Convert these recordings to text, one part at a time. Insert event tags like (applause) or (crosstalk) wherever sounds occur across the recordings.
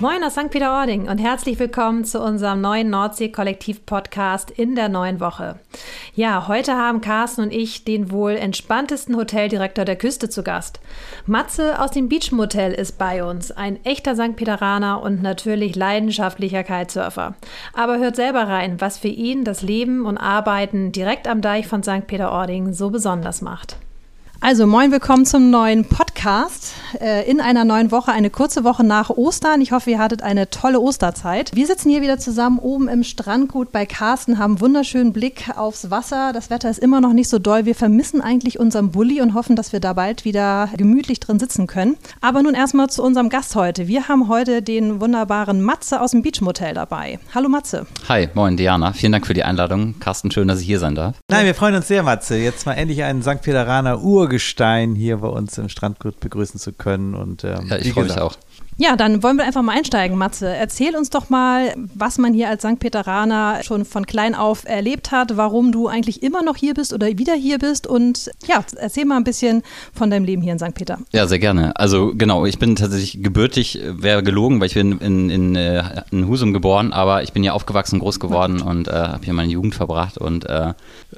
Moin aus St. Peter-Ording und herzlich willkommen zu unserem neuen Nordsee-Kollektiv-Podcast in der neuen Woche. Ja, heute haben Carsten und ich den wohl entspanntesten Hoteldirektor der Küste zu Gast. Matze aus dem Beach Motel ist bei uns, ein echter St. Peteraner und natürlich leidenschaftlicher Kitesurfer. Aber hört selber rein, was für ihn das Leben und Arbeiten direkt am Deich von St. Peter-Ording so besonders macht. Also moin, willkommen zum neuen Podcast äh, in einer neuen Woche, eine kurze Woche nach Ostern. Ich hoffe, ihr hattet eine tolle Osterzeit. Wir sitzen hier wieder zusammen oben im Strandgut bei Carsten, haben einen wunderschönen Blick aufs Wasser. Das Wetter ist immer noch nicht so doll. Wir vermissen eigentlich unseren Bulli und hoffen, dass wir da bald wieder gemütlich drin sitzen können. Aber nun erstmal zu unserem Gast heute. Wir haben heute den wunderbaren Matze aus dem Beach Motel dabei. Hallo Matze. Hi, moin Diana. Vielen Dank für die Einladung. Carsten, schön, dass ich hier sein darf. Nein, wir freuen uns sehr, Matze. Jetzt mal endlich einen St. Pederaner Ur Urgestein hier bei uns im Strandgut begrüßen zu können. Und, ähm, ja, ich freue mich auch. Ja, dann wollen wir einfach mal einsteigen, Matze. Erzähl uns doch mal, was man hier als St. Peteraner schon von klein auf erlebt hat, warum du eigentlich immer noch hier bist oder wieder hier bist und ja, erzähl mal ein bisschen von deinem Leben hier in St. Peter. Ja, sehr gerne. Also genau, ich bin tatsächlich gebürtig, wäre gelogen, weil ich bin in, in, äh, in, Husum geboren, aber ich bin hier aufgewachsen, groß geworden und äh, habe hier meine Jugend verbracht und äh,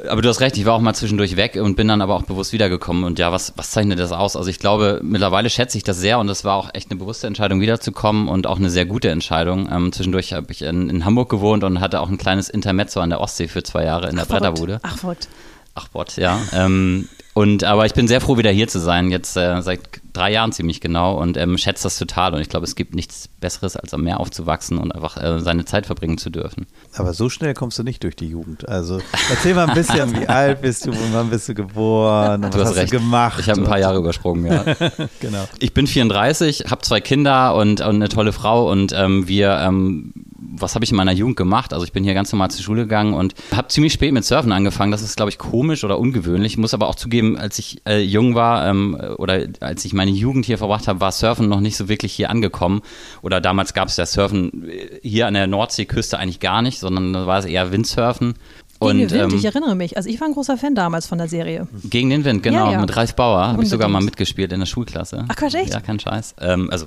aber du hast recht, ich war auch mal zwischendurch weg und bin dann aber auch bewusst wiedergekommen und ja, was, was zeichnet das aus? Also ich glaube, mittlerweile schätze ich das sehr und das war auch echt eine bewusste Entscheidung Entscheidung wiederzukommen und auch eine sehr gute Entscheidung. Ähm, zwischendurch habe ich in, in, Hamburg gewohnt und hatte auch ein kleines Intermezzo an der Ostsee für zwei Jahre in der Ach, Bretterbude. Ach, verrückt. Ach, Bot, ja. ähm, und aber ich bin sehr froh, wieder hier zu sein, jetzt äh, seit drei Jahren ziemlich genau und ähm, schätze das total. Und ich glaube, es gibt nichts Besseres, als am Meer aufzuwachsen und einfach äh, seine Zeit verbringen zu dürfen. Aber so schnell kommst du nicht durch die Jugend. Also erzähl mal ein bisschen, wie (laughs) alt bist du, wann bist du geboren, und du was hast, recht. du gemacht? Ich habe ein paar Jahre übersprungen, ja. (laughs) genau. Ich bin 34, habe zwei Kinder und, und, eine tolle Frau und ähm, wir ähm, was habe ich in meiner Jugend gemacht? Also ich bin hier ganz normal zur Schule gegangen und habe ziemlich spät mit Surfen angefangen. Das ist, glaube ich, komisch oder ungewöhnlich. Ich muss aber auch zugeben, als ich äh, jung war ähm, oder als ich meine Jugend hier verbracht habe, war Surfen noch nicht so wirklich hier angekommen. Oder damals gab es ja Surfen äh, hier an der Nordseeküste eigentlich gar nicht, sondern da war es eher Windsurfen. Und, gegen den Wind, ähm, ich erinnere mich. Also ich war ein großer Fan damals von der Serie. Gegen den Wind, genau. Ja, ja. Mit Ralf Bauer habe ich sogar mal mitgespielt in der Schulklasse. Ach Quatsch, echt? Ja, kein Scheiß. Ähm, also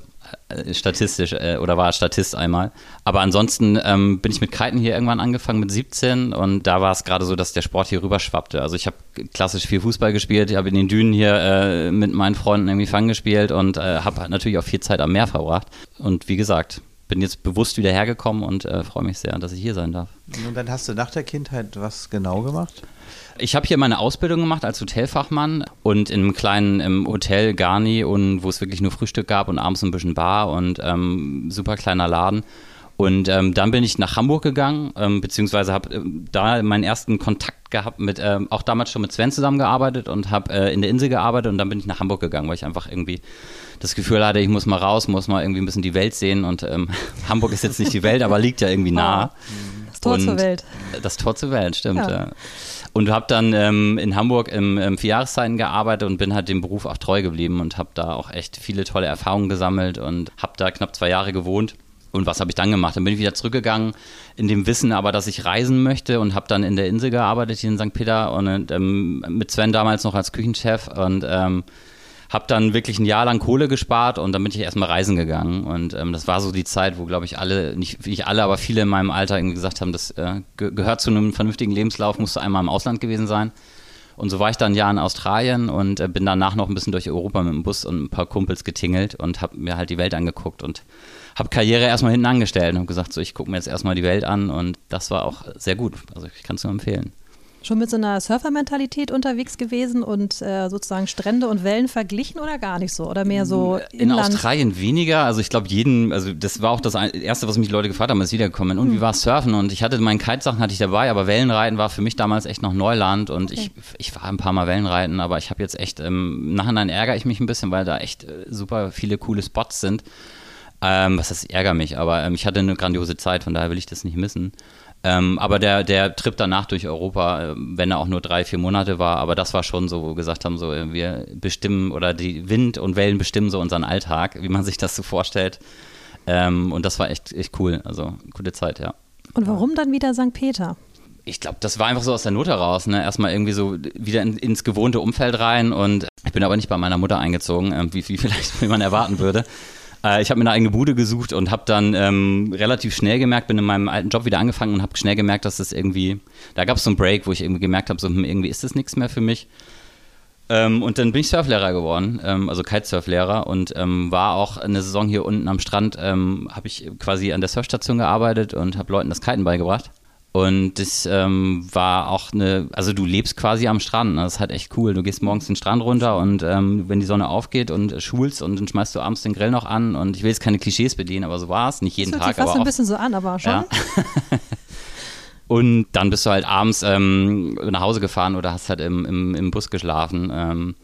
äh, statistisch äh, oder war Statist einmal. Aber ansonsten ähm, bin ich mit Kiten hier irgendwann angefangen mit 17 und da war es gerade so, dass der Sport hier rüber schwappte. Also ich habe klassisch viel Fußball gespielt, ich habe in den Dünen hier äh, mit meinen Freunden irgendwie Fang gespielt und äh, habe natürlich auch viel Zeit am Meer verbracht. Und wie gesagt, bin jetzt bewusst wieder hergekommen und äh, freue mich sehr, dass ich hier sein darf. Und dann hast du nach der Kindheit was genau gemacht? Ich habe hier meine Ausbildung gemacht als Hotelfachmann und in einem kleinen im Hotel Garni und wo es wirklich nur Frühstück gab und abends ein bisschen Bar und ähm, super kleiner Laden. Und ähm, dann bin ich nach Hamburg gegangen, ähm, beziehungsweise habe äh, da meinen ersten Kontakt gehabt mit, ähm, auch damals schon mit Sven zusammengearbeitet und habe äh, in der Insel gearbeitet und dann bin ich nach Hamburg gegangen, weil ich einfach irgendwie das Gefühl hatte, ich muss mal raus, muss mal irgendwie ein bisschen die Welt sehen und ähm, (laughs) Hamburg ist jetzt nicht die Welt, aber liegt ja irgendwie nah. Das Tor und zur Welt. Das Tor zur Welt, stimmt. Ja. ja. Und habe dann ähm, in Hamburg im, im vier Jahreszeiten gearbeitet und bin halt dem Beruf auch treu geblieben und habe da auch echt viele tolle Erfahrungen gesammelt und habe da knapp zwei Jahre gewohnt. Und was habe ich dann gemacht? Dann bin ich wieder zurückgegangen in dem Wissen aber, dass ich reisen möchte und habe dann in der Insel gearbeitet, hier in St. Peter und ähm, mit Sven damals noch als Küchenchef und ähm, habe dann wirklich ein Jahr lang Kohle gespart und dann bin ich erstmal reisen gegangen. Und ähm, das war so die Zeit, wo, glaube ich, alle, nicht, nicht alle, aber viele in meinem Alter irgendwie gesagt haben, das äh, ge gehört zu einem vernünftigen Lebenslauf, musst du einmal im Ausland gewesen sein. Und so war ich dann ein Jahr in Australien und äh, bin danach noch ein bisschen durch Europa mit dem Bus und ein paar Kumpels getingelt und habe mir halt die Welt angeguckt und habe Karriere erstmal hinten angestellt und habe gesagt, so ich gucke mir jetzt erstmal die Welt an und das war auch sehr gut. Also ich kann es nur empfehlen schon mit so einer Surfermentalität unterwegs gewesen und äh, sozusagen Strände und Wellen verglichen oder gar nicht so? Oder mehr so Inland? In Australien weniger. Also ich glaube, jeden, also das war auch das Erste, was mich die Leute gefragt haben, als ich wiedergekommen bin. Und hm. wie war Surfen? Und ich hatte meine Kitesachen hatte ich dabei, aber Wellenreiten war für mich damals echt noch Neuland und okay. ich, ich war ein paar Mal Wellenreiten, aber ich habe jetzt echt, ähm, im Nachhinein ärgere ich mich ein bisschen, weil da echt äh, super viele coole Spots sind. Ähm, was das ärgert mich, aber ähm, ich hatte eine grandiose Zeit, von daher will ich das nicht missen. Ähm, aber der, der Trip danach durch Europa, äh, wenn er auch nur drei, vier Monate war, aber das war schon so, wo wir gesagt haben, so wir bestimmen oder die Wind und Wellen bestimmen so unseren Alltag, wie man sich das so vorstellt. Ähm, und das war echt, echt cool. Also gute Zeit, ja. Und warum dann wieder St. Peter? ich glaube, das war einfach so aus der Not heraus. Ne? Erstmal irgendwie so wieder in, ins gewohnte Umfeld rein und ich bin aber nicht bei meiner Mutter eingezogen, äh, wie, wie (laughs) vielleicht wie man erwarten würde. Äh, ich habe mir eine eigene Bude gesucht und habe dann ähm, relativ schnell gemerkt, bin in meinem alten Job wieder angefangen und habe schnell gemerkt, dass das irgendwie, da gab es so einen Break, wo ich irgendwie gemerkt habe, so hm, irgendwie ist das nichts mehr für mich. Ähm, und dann bin ich Surflehrer geworden, ähm, also Kitesurflehrer und ähm, war auch eine Saison hier unten am Strand, ähm, habe ich quasi an der Surfstation gearbeitet und habe Leuten das Kiten beigebracht. Und das ähm, war auch eine, also du lebst quasi am Strand, ne? das ist halt echt cool. Du gehst morgens den Strand runter und ähm, wenn die Sonne aufgeht und schulst und dann schmeißt du abends den Grill noch an und ich will jetzt keine Klischees bedienen, aber so war es, nicht jeden das Tag. Das fast aber ein bisschen so an, aber schon. Ja. (laughs) Und dann bist du halt abends ähm, nach Hause gefahren oder hast halt im, im, im Bus geschlafen.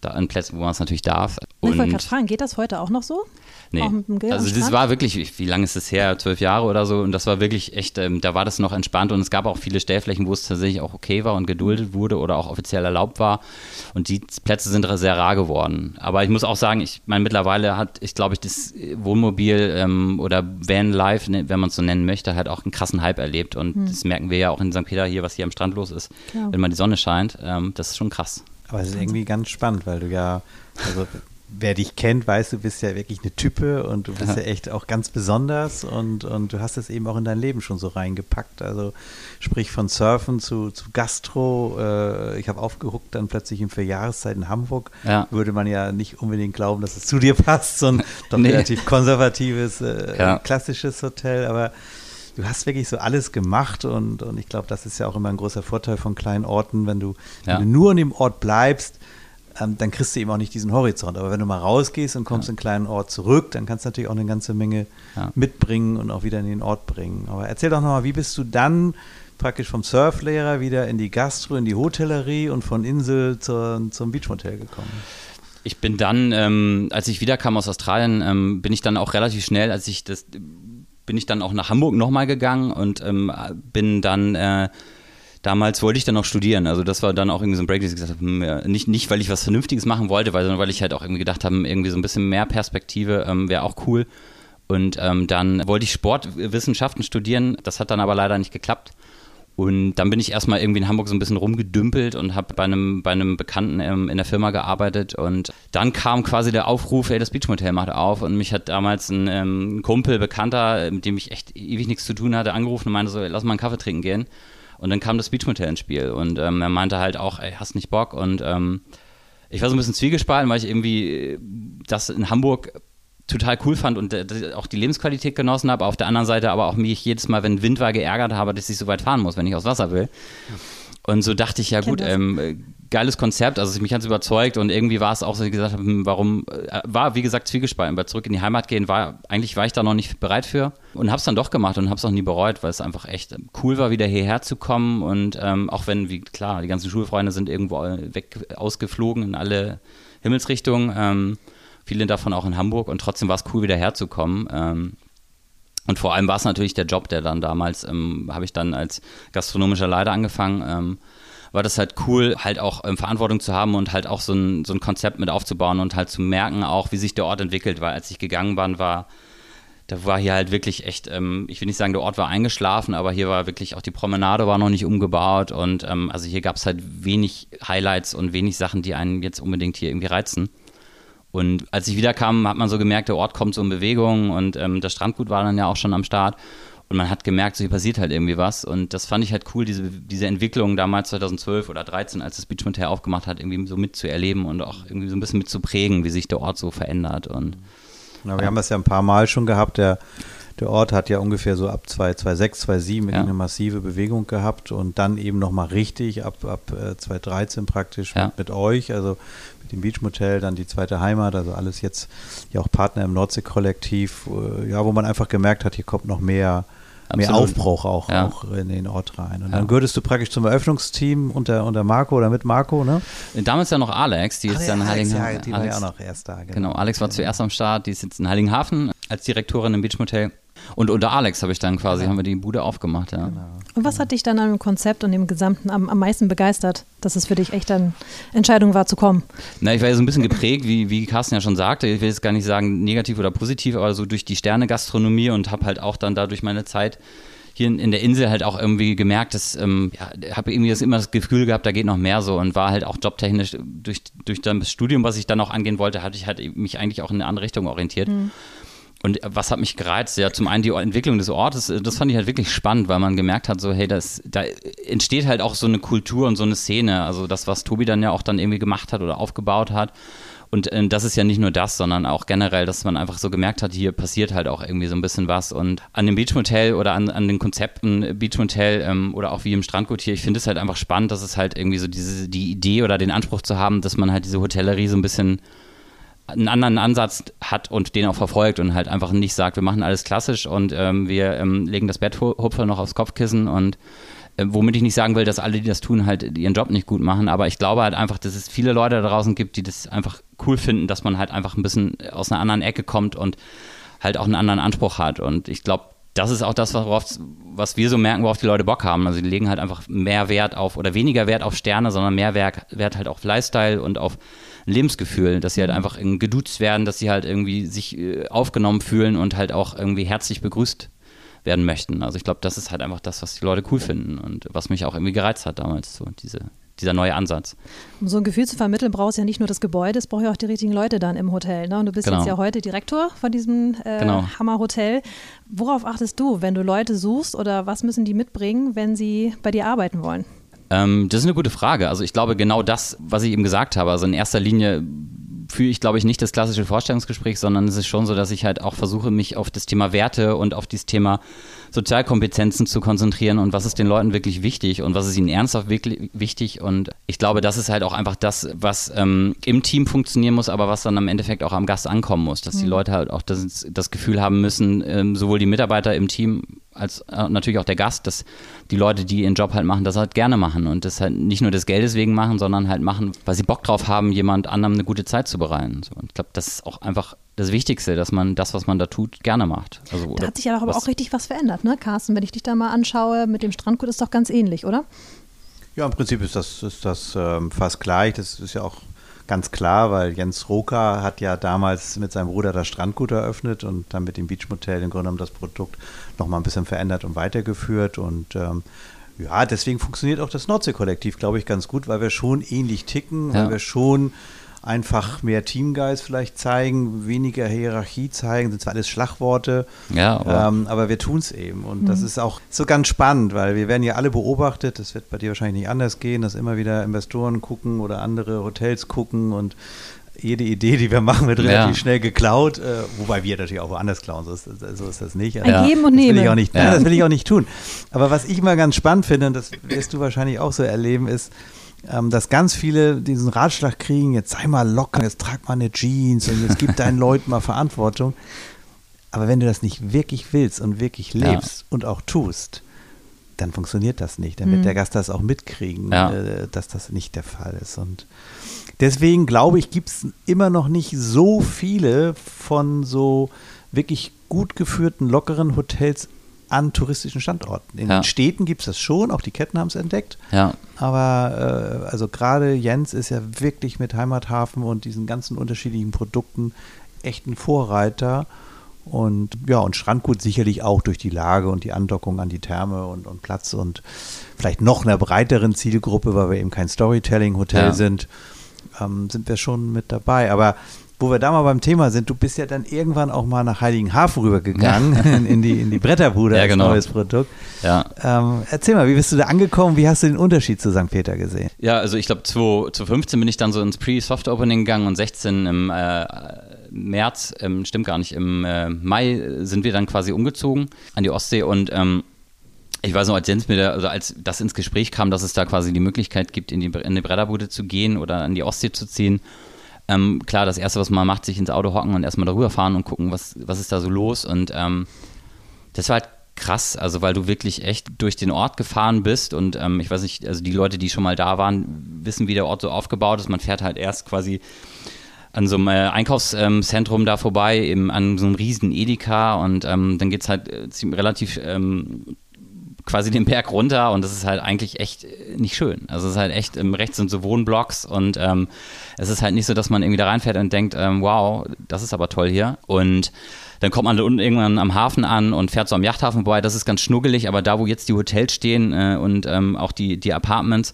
Da an Plätzen, wo man es natürlich darf. Und ich wollte gerade fragen, geht das heute auch noch so? Nee. Also das war wirklich, wie, lange ist das her? Zwölf Jahre oder so. Und das war wirklich echt, ähm, da war das noch entspannt und es gab auch viele Stellflächen, wo es tatsächlich auch okay war und geduldet wurde oder auch offiziell erlaubt war. Und die Plätze sind sehr rar geworden. Aber ich muss auch sagen, ich meine, mittlerweile hat, ich glaube ich, das Wohnmobil ähm, oder Van Life, ne, wenn man es so nennen möchte, halt auch einen krassen Hype erlebt. Und hm. das merken wir ja auch in St. Peter hier, was hier am Strand los ist, Klar. wenn mal die Sonne scheint. Ähm, das ist schon krass. Aber es ist irgendwie ganz spannend, weil du ja, also wer dich kennt, weiß, du bist ja wirklich eine Type und du bist ja, ja echt auch ganz besonders und, und du hast es eben auch in dein Leben schon so reingepackt. Also sprich von Surfen zu, zu Gastro. Äh, ich habe aufgehuckt dann plötzlich in vier Jahreszeit in Hamburg. Ja. Würde man ja nicht unbedingt glauben, dass es zu dir passt, so ein (laughs) doch nee. relativ konservatives, äh, ja. klassisches Hotel. Aber du hast wirklich so alles gemacht und, und ich glaube, das ist ja auch immer ein großer Vorteil von kleinen Orten, wenn du, ja. wenn du nur an dem Ort bleibst, ähm, dann kriegst du eben auch nicht diesen Horizont. Aber wenn du mal rausgehst und kommst ja. in einen kleinen Ort zurück, dann kannst du natürlich auch eine ganze Menge ja. mitbringen und auch wieder in den Ort bringen. Aber erzähl doch nochmal, wie bist du dann praktisch vom Surflehrer wieder in die Gastro, in die Hotellerie und von Insel zur, zum Beachmotel gekommen? Ich bin dann, ähm, als ich wiederkam aus Australien, ähm, bin ich dann auch relativ schnell, als ich das bin ich dann auch nach Hamburg nochmal gegangen und ähm, bin dann äh, damals wollte ich dann auch studieren. Also das war dann auch irgendwie so ein Break, dass ich gesagt habe, hm, nicht, nicht, weil ich was Vernünftiges machen wollte, sondern weil ich halt auch irgendwie gedacht habe, irgendwie so ein bisschen mehr Perspektive ähm, wäre auch cool. Und ähm, dann wollte ich Sportwissenschaften studieren. Das hat dann aber leider nicht geklappt. Und dann bin ich erstmal irgendwie in Hamburg so ein bisschen rumgedümpelt und habe bei einem, bei einem Bekannten ähm, in der Firma gearbeitet. Und dann kam quasi der Aufruf, ey, das Beachmotel macht auf. Und mich hat damals ein ähm, Kumpel, Bekannter, mit dem ich echt ewig nichts zu tun hatte, angerufen und meinte so, lass mal einen Kaffee trinken gehen. Und dann kam das Beachmotel ins Spiel. Und ähm, er meinte halt auch, ey, hast nicht Bock? Und ähm, ich war so ein bisschen zwiegespalten, weil ich irgendwie das in Hamburg total cool fand und äh, auch die Lebensqualität genossen habe. Auf der anderen Seite aber auch mich jedes Mal, wenn Wind war, geärgert habe, dass ich so weit fahren muss, wenn ich aufs Wasser will. Und so dachte ich, ja gut, ähm, geiles Konzept, also mich hat es überzeugt und irgendwie war es auch so, ich gesagt habe, hm, warum, äh, war wie gesagt zwiegespalten, weil zurück in die Heimat gehen war, eigentlich war ich da noch nicht bereit für und habe es dann doch gemacht und habe es auch nie bereut, weil es einfach echt cool war, wieder hierher zu kommen und ähm, auch wenn, wie klar, die ganzen Schulfreunde sind irgendwo weg ausgeflogen in alle Himmelsrichtungen, ähm, viele davon auch in Hamburg und trotzdem war es cool, wieder herzukommen. Ähm, und vor allem war es natürlich der Job, der dann damals, ähm, habe ich dann als gastronomischer Leiter angefangen, ähm, war das halt cool, halt auch ähm, Verantwortung zu haben und halt auch so ein, so ein Konzept mit aufzubauen und halt zu merken auch, wie sich der Ort entwickelt, weil als ich gegangen bin, war, da war hier halt wirklich echt, ähm, ich will nicht sagen, der Ort war eingeschlafen, aber hier war wirklich auch die Promenade war noch nicht umgebaut und ähm, also hier gab es halt wenig Highlights und wenig Sachen, die einen jetzt unbedingt hier irgendwie reizen. Und als ich wiederkam, hat man so gemerkt, der Ort kommt so in Bewegung und ähm, das Strandgut war dann ja auch schon am Start. Und man hat gemerkt, so hier passiert halt irgendwie was. Und das fand ich halt cool, diese, diese Entwicklung damals 2012 oder 2013, als das Beach Motel aufgemacht hat, irgendwie so mitzuerleben und auch irgendwie so ein bisschen mitzuprägen, wie sich der Ort so verändert. Und, ja, wir haben das ja ein paar Mal schon gehabt. Der, der Ort hat ja ungefähr so ab 2006, 2007 ja. eine massive Bewegung gehabt und dann eben nochmal richtig ab, ab 2013 äh, praktisch ja. mit, mit euch. Also dem Beach Motel, dann die zweite Heimat, also alles jetzt ja auch Partner im Nordsee-Kollektiv, äh, ja, wo man einfach gemerkt hat, hier kommt noch mehr, mehr Aufbruch auch, ja. auch in den Ort rein. Und ja. dann gehörtest du praktisch zum Eröffnungsteam unter, unter Marco oder mit Marco, ne? Damals ja noch Alex, die ist dann in Heiligenhafen. Ja, die war ja auch noch erst da. Genau. genau, Alex war zuerst am Start, die ist jetzt in Heiligenhafen als Direktorin im Beach Motel. Und unter Alex habe ich dann quasi, ja. haben wir die Bude aufgemacht, ja. Genau. Und was hat dich dann an dem Konzept und dem Gesamten am, am meisten begeistert, dass es für dich echt eine Entscheidung war zu kommen? Na, ich war ja so ein bisschen geprägt, wie, wie Carsten ja schon sagte, ich will jetzt gar nicht sagen negativ oder positiv, aber so durch die Sterne-Gastronomie und habe halt auch dann dadurch meine Zeit hier in, in der Insel halt auch irgendwie gemerkt, dass, ähm, ja, habe irgendwie das immer das Gefühl gehabt, da geht noch mehr so und war halt auch jobtechnisch durch, durch das Studium, was ich dann auch angehen wollte, hatte ich halt mich eigentlich auch in eine andere Richtung orientiert. Mhm. Und was hat mich gereizt? Ja, zum einen die Entwicklung des Ortes, das fand ich halt wirklich spannend, weil man gemerkt hat, so, hey, das, da entsteht halt auch so eine Kultur und so eine Szene. Also das, was Tobi dann ja auch dann irgendwie gemacht hat oder aufgebaut hat. Und äh, das ist ja nicht nur das, sondern auch generell, dass man einfach so gemerkt hat, hier passiert halt auch irgendwie so ein bisschen was. Und an dem Beachmotel oder an, an den Konzepten Beachmotel ähm, oder auch wie im Strandgut hier, ich finde es halt einfach spannend, dass es halt irgendwie so diese, die Idee oder den Anspruch zu haben, dass man halt diese Hotellerie so ein bisschen einen anderen Ansatz hat und den auch verfolgt und halt einfach nicht sagt, wir machen alles klassisch und ähm, wir ähm, legen das Betthupfer noch aufs Kopfkissen und äh, womit ich nicht sagen will, dass alle, die das tun, halt ihren Job nicht gut machen, aber ich glaube halt einfach, dass es viele Leute da draußen gibt, die das einfach cool finden, dass man halt einfach ein bisschen aus einer anderen Ecke kommt und halt auch einen anderen Anspruch hat und ich glaube, das ist auch das, worauf, was wir so merken, worauf die Leute Bock haben. Also die legen halt einfach mehr Wert auf oder weniger Wert auf Sterne, sondern mehr Wert, Wert halt auf Lifestyle und auf Lebensgefühl, dass sie halt mhm. einfach geduzt werden, dass sie halt irgendwie sich äh, aufgenommen fühlen und halt auch irgendwie herzlich begrüßt werden möchten. Also ich glaube, das ist halt einfach das, was die Leute cool finden und was mich auch irgendwie gereizt hat damals, so diese, dieser neue Ansatz. Um so ein Gefühl zu vermitteln, brauchst du ja nicht nur das Gebäude, es braucht ja auch die richtigen Leute dann im Hotel. Ne? Und du bist genau. jetzt ja heute Direktor von diesem äh, genau. Hammerhotel. Worauf achtest du, wenn du Leute suchst oder was müssen die mitbringen, wenn sie bei dir arbeiten wollen? Ähm, das ist eine gute Frage. Also ich glaube genau das, was ich eben gesagt habe. Also in erster Linie führe ich, glaube ich, nicht das klassische Vorstellungsgespräch, sondern es ist schon so, dass ich halt auch versuche, mich auf das Thema Werte und auf dieses Thema Sozialkompetenzen zu konzentrieren und was ist den Leuten wirklich wichtig und was ist ihnen ernsthaft wirklich wichtig. Und ich glaube, das ist halt auch einfach das, was ähm, im Team funktionieren muss, aber was dann am Endeffekt auch am Gast ankommen muss, dass mhm. die Leute halt auch das, das Gefühl haben müssen, ähm, sowohl die Mitarbeiter im Team als äh, natürlich auch der Gast, dass die Leute, die ihren Job halt machen, das halt gerne machen und das halt nicht nur des Geldes wegen machen, sondern halt machen, weil sie Bock drauf haben, jemand anderem eine gute Zeit zu bereiten. So, und ich glaube, das ist auch einfach das Wichtigste, dass man das, was man da tut, gerne macht. Also, da hat sich ja aber auch richtig was verändert, ne, Carsten? Wenn ich dich da mal anschaue, mit dem Strandgut ist doch ganz ähnlich, oder? Ja, im Prinzip ist das, ist das ähm, fast gleich. Das ist ja auch ganz klar, weil Jens Roka hat ja damals mit seinem Bruder das Strandgut eröffnet und dann mit dem Beachmotel im Grunde genommen das Produkt nochmal ein bisschen verändert und weitergeführt. Und ähm, ja, deswegen funktioniert auch das Nordsee-Kollektiv, glaube ich, ganz gut, weil wir schon ähnlich ticken, ja. weil wir schon einfach mehr Teamgeist vielleicht zeigen, weniger Hierarchie zeigen, sind zwar alles Schlagworte, ja, aber, ähm, aber wir tun es eben. Und mhm. das ist auch so ganz spannend, weil wir werden ja alle beobachtet, das wird bei dir wahrscheinlich nicht anders gehen, dass immer wieder Investoren gucken oder andere Hotels gucken und jede Idee, die wir machen, wird relativ ja. schnell geklaut, äh, wobei wir natürlich auch woanders klauen, so ist, so ist das nicht. Ein Geben und Nehmen. Das will, ich auch nicht, ja. das will ich auch nicht tun. Aber was ich immer ganz spannend finde, und das wirst du wahrscheinlich auch so erleben, ist, dass ganz viele diesen Ratschlag kriegen, jetzt sei mal locker, jetzt trag mal eine Jeans und jetzt gib deinen (laughs) Leuten mal Verantwortung. Aber wenn du das nicht wirklich willst und wirklich lebst ja. und auch tust, dann funktioniert das nicht. Dann wird mhm. der Gast das auch mitkriegen, ja. äh, dass das nicht der Fall ist. Und deswegen glaube ich, gibt es immer noch nicht so viele von so wirklich gut geführten, lockeren Hotels an touristischen Standorten. In ja. den Städten gibt es das schon, auch die Ketten haben es entdeckt. Ja. Aber äh, also gerade Jens ist ja wirklich mit Heimathafen und diesen ganzen unterschiedlichen Produkten echt ein Vorreiter. Und ja, und Strandgut sicherlich auch durch die Lage und die Andockung an die Therme und, und Platz und vielleicht noch einer breiteren Zielgruppe, weil wir eben kein Storytelling-Hotel ja. sind, ähm, sind wir schon mit dabei. Aber wo wir da mal beim Thema sind, du bist ja dann irgendwann auch mal nach Heiligenhafen rübergegangen, ja. (laughs) in, die, in die Bretterbude (laughs) ja, genau. neues Produkt. Ja. Ähm, erzähl mal, wie bist du da angekommen? Wie hast du den Unterschied zu St. Peter gesehen? Ja, also ich glaube, 2015 bin ich dann so ins Pre-Soft-Opening gegangen und 16 im äh, März, ähm, stimmt gar nicht, im äh, Mai sind wir dann quasi umgezogen an die Ostsee und ähm, ich weiß noch, als Jens mir da, also als das ins Gespräch kam, dass es da quasi die Möglichkeit gibt, in die, in die Bretterbude zu gehen oder an die Ostsee zu ziehen ähm, klar, das Erste, was man macht, sich ins Auto hocken und erstmal darüber fahren und gucken, was, was ist da so los. Und ähm, das war halt krass, also weil du wirklich echt durch den Ort gefahren bist und ähm, ich weiß nicht, also die Leute, die schon mal da waren, wissen, wie der Ort so aufgebaut ist. Man fährt halt erst quasi an so einem äh, Einkaufszentrum da vorbei, eben an so einem riesen Edeka und ähm, dann geht es halt äh, relativ ähm, quasi den Berg runter und das ist halt eigentlich echt nicht schön. Also es ist halt echt, ähm, rechts sind so Wohnblocks und ähm, es ist halt nicht so, dass man irgendwie da reinfährt und denkt, ähm, wow, das ist aber toll hier. Und dann kommt man da unten irgendwann am Hafen an und fährt so am Yachthafen vorbei. Das ist ganz schnuggelig, aber da, wo jetzt die Hotels stehen äh, und ähm, auch die, die Apartments,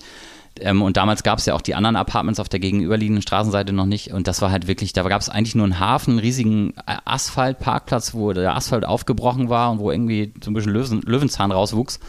ähm, und damals gab es ja auch die anderen Apartments auf der gegenüberliegenden Straßenseite noch nicht. Und das war halt wirklich, da gab es eigentlich nur einen Hafen, einen riesigen Asphaltparkplatz, wo der Asphalt aufgebrochen war und wo irgendwie so ein bisschen Löwen, Löwenzahn rauswuchs.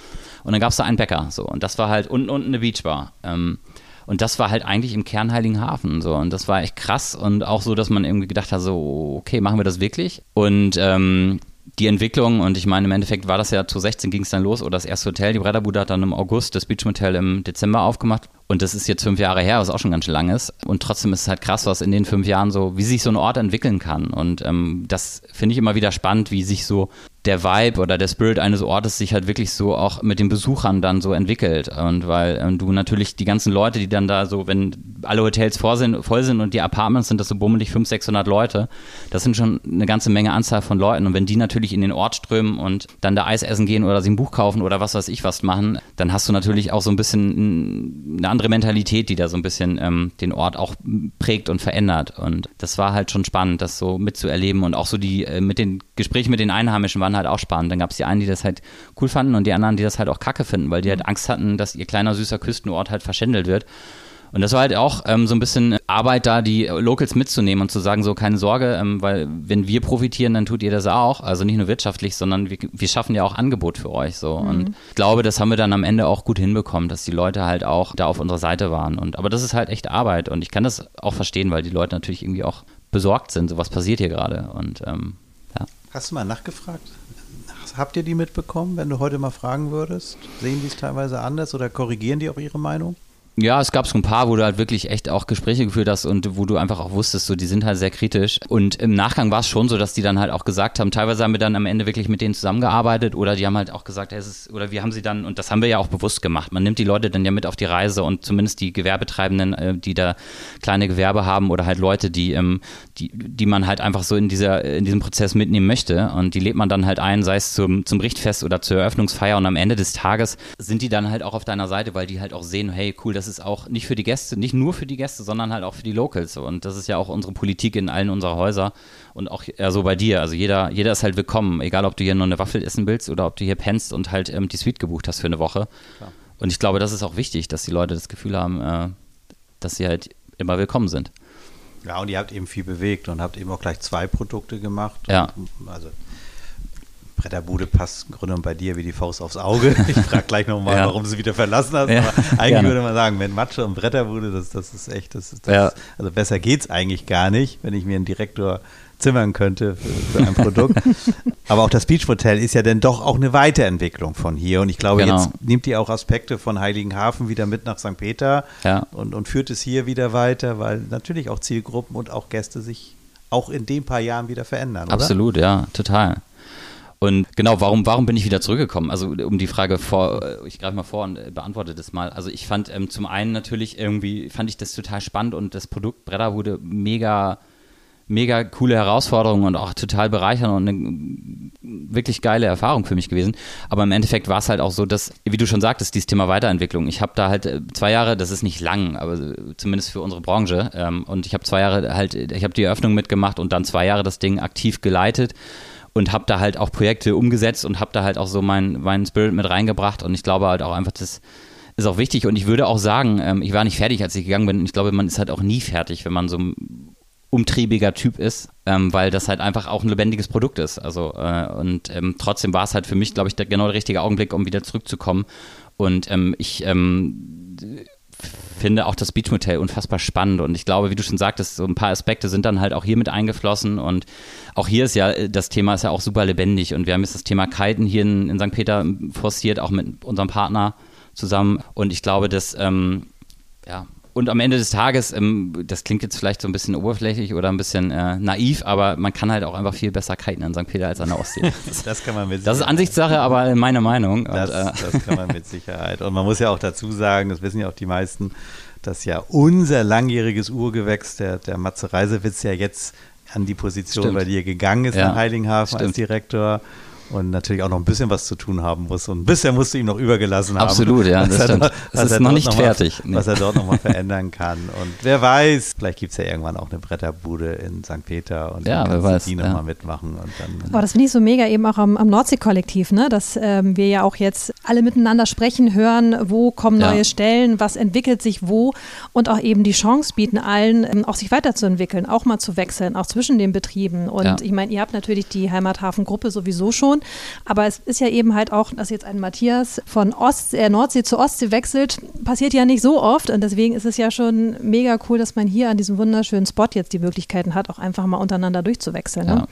Und dann gab es da einen Bäcker. So. Und das war halt unten unten eine Beachbar. Ähm, und das war halt eigentlich im Kern Heiligenhafen. So. Und das war echt krass. Und auch so, dass man irgendwie gedacht hat, so, okay, machen wir das wirklich? Und ähm, die Entwicklung, und ich meine, im Endeffekt war das ja zu 16 ging es dann los, oder das erste Hotel, die Bretterbude hat dann im August das Beach Motel im Dezember aufgemacht. Und das ist jetzt fünf Jahre her, was auch schon ganz schön lang ist. Und trotzdem ist es halt krass, was in den fünf Jahren so, wie sich so ein Ort entwickeln kann. Und ähm, das finde ich immer wieder spannend, wie sich so der Vibe oder der Spirit eines Ortes sich halt wirklich so auch mit den Besuchern dann so entwickelt. Und weil ähm, du natürlich die ganzen Leute, die dann da so, wenn alle Hotels voll sind, voll sind und die Apartments sind das so bummelig 500, 600 Leute, das sind schon eine ganze Menge Anzahl von Leuten. Und wenn die natürlich in den Ort strömen und dann da Eis essen gehen oder sich ein Buch kaufen oder was weiß ich was machen, dann hast du natürlich auch so ein bisschen eine andere Mentalität, die da so ein bisschen ähm, den Ort auch prägt und verändert. Und das war halt schon spannend, das so mitzuerleben. Und auch so die äh, mit den Gesprächen mit den Einheimischen waren halt auch spannend. Dann gab es die einen, die das halt cool fanden und die anderen, die das halt auch kacke finden, weil die halt Angst hatten, dass ihr kleiner süßer Küstenort halt verschändelt wird. Und das war halt auch ähm, so ein bisschen Arbeit da, die Locals mitzunehmen und zu sagen, so keine Sorge, ähm, weil wenn wir profitieren, dann tut ihr das auch. Also nicht nur wirtschaftlich, sondern wir, wir schaffen ja auch Angebot für euch so. Mhm. Und ich glaube, das haben wir dann am Ende auch gut hinbekommen, dass die Leute halt auch da auf unserer Seite waren. Und aber das ist halt echt Arbeit und ich kann das auch verstehen, weil die Leute natürlich irgendwie auch besorgt sind, so was passiert hier gerade. Und ähm, ja. Hast du mal nachgefragt? Habt ihr die mitbekommen, wenn du heute mal fragen würdest? Sehen die es teilweise anders oder korrigieren die auch ihre Meinung? Ja, es gab so ein paar, wo du halt wirklich echt auch Gespräche geführt hast und wo du einfach auch wusstest, so die sind halt sehr kritisch. Und im Nachgang war es schon so, dass die dann halt auch gesagt haben, teilweise haben wir dann am Ende wirklich mit denen zusammengearbeitet oder die haben halt auch gesagt, es ist, oder wir haben sie dann, und das haben wir ja auch bewusst gemacht, man nimmt die Leute dann ja mit auf die Reise und zumindest die Gewerbetreibenden, äh, die da kleine Gewerbe haben oder halt Leute, die, ähm, die, die man halt einfach so in dieser, in diesem Prozess mitnehmen möchte und die lädt man dann halt ein, sei es zum, zum Richtfest oder zur Eröffnungsfeier und am Ende des Tages sind die dann halt auch auf deiner Seite, weil die halt auch sehen, hey, cool, das ist auch nicht für die Gäste, nicht nur für die Gäste, sondern halt auch für die Locals. Und das ist ja auch unsere Politik in allen unserer Häuser und auch ja, so bei dir. Also jeder, jeder ist halt willkommen, egal ob du hier nur eine Waffel essen willst oder ob du hier pennst und halt ähm, die Suite gebucht hast für eine Woche. Klar. Und ich glaube, das ist auch wichtig, dass die Leute das Gefühl haben, äh, dass sie halt immer willkommen sind. Ja, und ihr habt eben viel bewegt und habt eben auch gleich zwei Produkte gemacht. Ja. Und, also Bretterbude passt im Grunde bei dir wie die Faust aufs Auge. (laughs) Ich frage gleich nochmal, ja. warum du sie wieder verlassen hast. Ja, aber eigentlich gerne. würde man sagen, wenn Matsche und Bretterbude, das, das ist echt, das, das ja. also besser geht es eigentlich gar nicht, wenn ich mir einen Direktor zimmern könnte für, für ein Produkt. (laughs) Aber auch das Beach Hotel ist ja dann doch auch eine Weiterentwicklung von hier. Und ich glaube, genau. jetzt nimmt ihr auch Aspekte von Heiligenhafen wieder mit nach St. Peter ja. und, und führt es hier wieder weiter, weil natürlich auch Zielgruppen und auch Gäste sich auch in den paar Jahren wieder verändern. Oder? Absolut, ja, total. Und genau, warum, warum bin ich wieder zurückgekommen? Also um die Frage vor, ich greife mal vor und äh, beantworte das mal. Also ich fand ähm, zum einen natürlich irgendwie, fand ich das total spannend und das Produkt Bredder wurde mega, mega coole Herausforderung und auch total bereichernd und eine wirklich geile Erfahrung für mich gewesen. Aber im Endeffekt war es halt auch so, dass, wie du schon sagtest, dieses Thema Weiterentwicklung. Ich habe da halt äh, zwei Jahre, das ist nicht lang, aber zumindest für unsere Branche. Ähm, und ich habe zwei Jahre halt, ich habe die Eröffnung mitgemacht und dann zwei Jahre das Ding aktiv geleitet und habe da halt auch Projekte umgesetzt und habe da halt auch so meinen mein Spirit mit reingebracht und ich glaube halt auch einfach, das ist auch wichtig und ich würde auch sagen, ähm, ich war nicht fertig, als ich gegangen bin und ich glaube, man ist halt auch nie fertig, wenn man so umtriebiger Typ ist, ähm, weil das halt einfach auch ein lebendiges Produkt ist. Also äh, und ähm, trotzdem war es halt für mich, glaube ich, der, genau der richtige Augenblick, um wieder zurückzukommen. Und ähm, ich ähm, finde auch das Beach Motel unfassbar spannend und ich glaube, wie du schon sagtest, so ein paar Aspekte sind dann halt auch hier mit eingeflossen und auch hier ist ja, das Thema ist ja auch super lebendig und wir haben jetzt das Thema Kiten hier in, in St. Peter forciert, auch mit unserem Partner zusammen und ich glaube, dass, ähm, ja, und am Ende des Tages, ähm, das klingt jetzt vielleicht so ein bisschen oberflächlich oder ein bisschen äh, naiv, aber man kann halt auch einfach viel besser kiten in St. Peter als an der Ostsee. (laughs) das kann man mit Sicherheit. Das ist Ansichtssache, aber meine Meinung. Das, und, äh, das kann man mit (laughs) Sicherheit. Und man muss ja auch dazu sagen, das wissen ja auch die meisten, dass ja unser langjähriges Urgewächs, der, der Matze Reisewitz, ja jetzt an die Position Stimmt. bei dir gegangen ist ja. in Heiligenhafen Stimmt. als Direktor. Und natürlich auch noch ein bisschen was zu tun haben muss. Und ein bisschen musst du ihm noch übergelassen haben. Absolut, ja, das stimmt. Dort, es ist noch nicht noch fertig. Mal, nee. Was er dort nochmal verändern kann. Und wer weiß, vielleicht gibt es ja irgendwann auch eine Bretterbude in St. Peter und ja, dann kannst die ja. nochmal mitmachen. Und dann, Aber das finde ich so mega eben auch am, am Nordsee-Kollektiv, ne? dass ähm, wir ja auch jetzt alle miteinander sprechen, hören, wo kommen neue ja. Stellen, was entwickelt sich wo und auch eben die Chance bieten allen, ähm, auch sich weiterzuentwickeln, auch mal zu wechseln, auch zwischen den Betrieben. Und ja. ich meine, ihr habt natürlich die Heimathafengruppe sowieso schon, aber es ist ja eben halt auch, dass jetzt ein Matthias von Ost, äh, Nordsee zu Ostsee wechselt, passiert ja nicht so oft und deswegen ist es ja schon mega cool, dass man hier an diesem wunderschönen Spot jetzt die Möglichkeiten hat, auch einfach mal untereinander durchzuwechseln. Ne? Ja.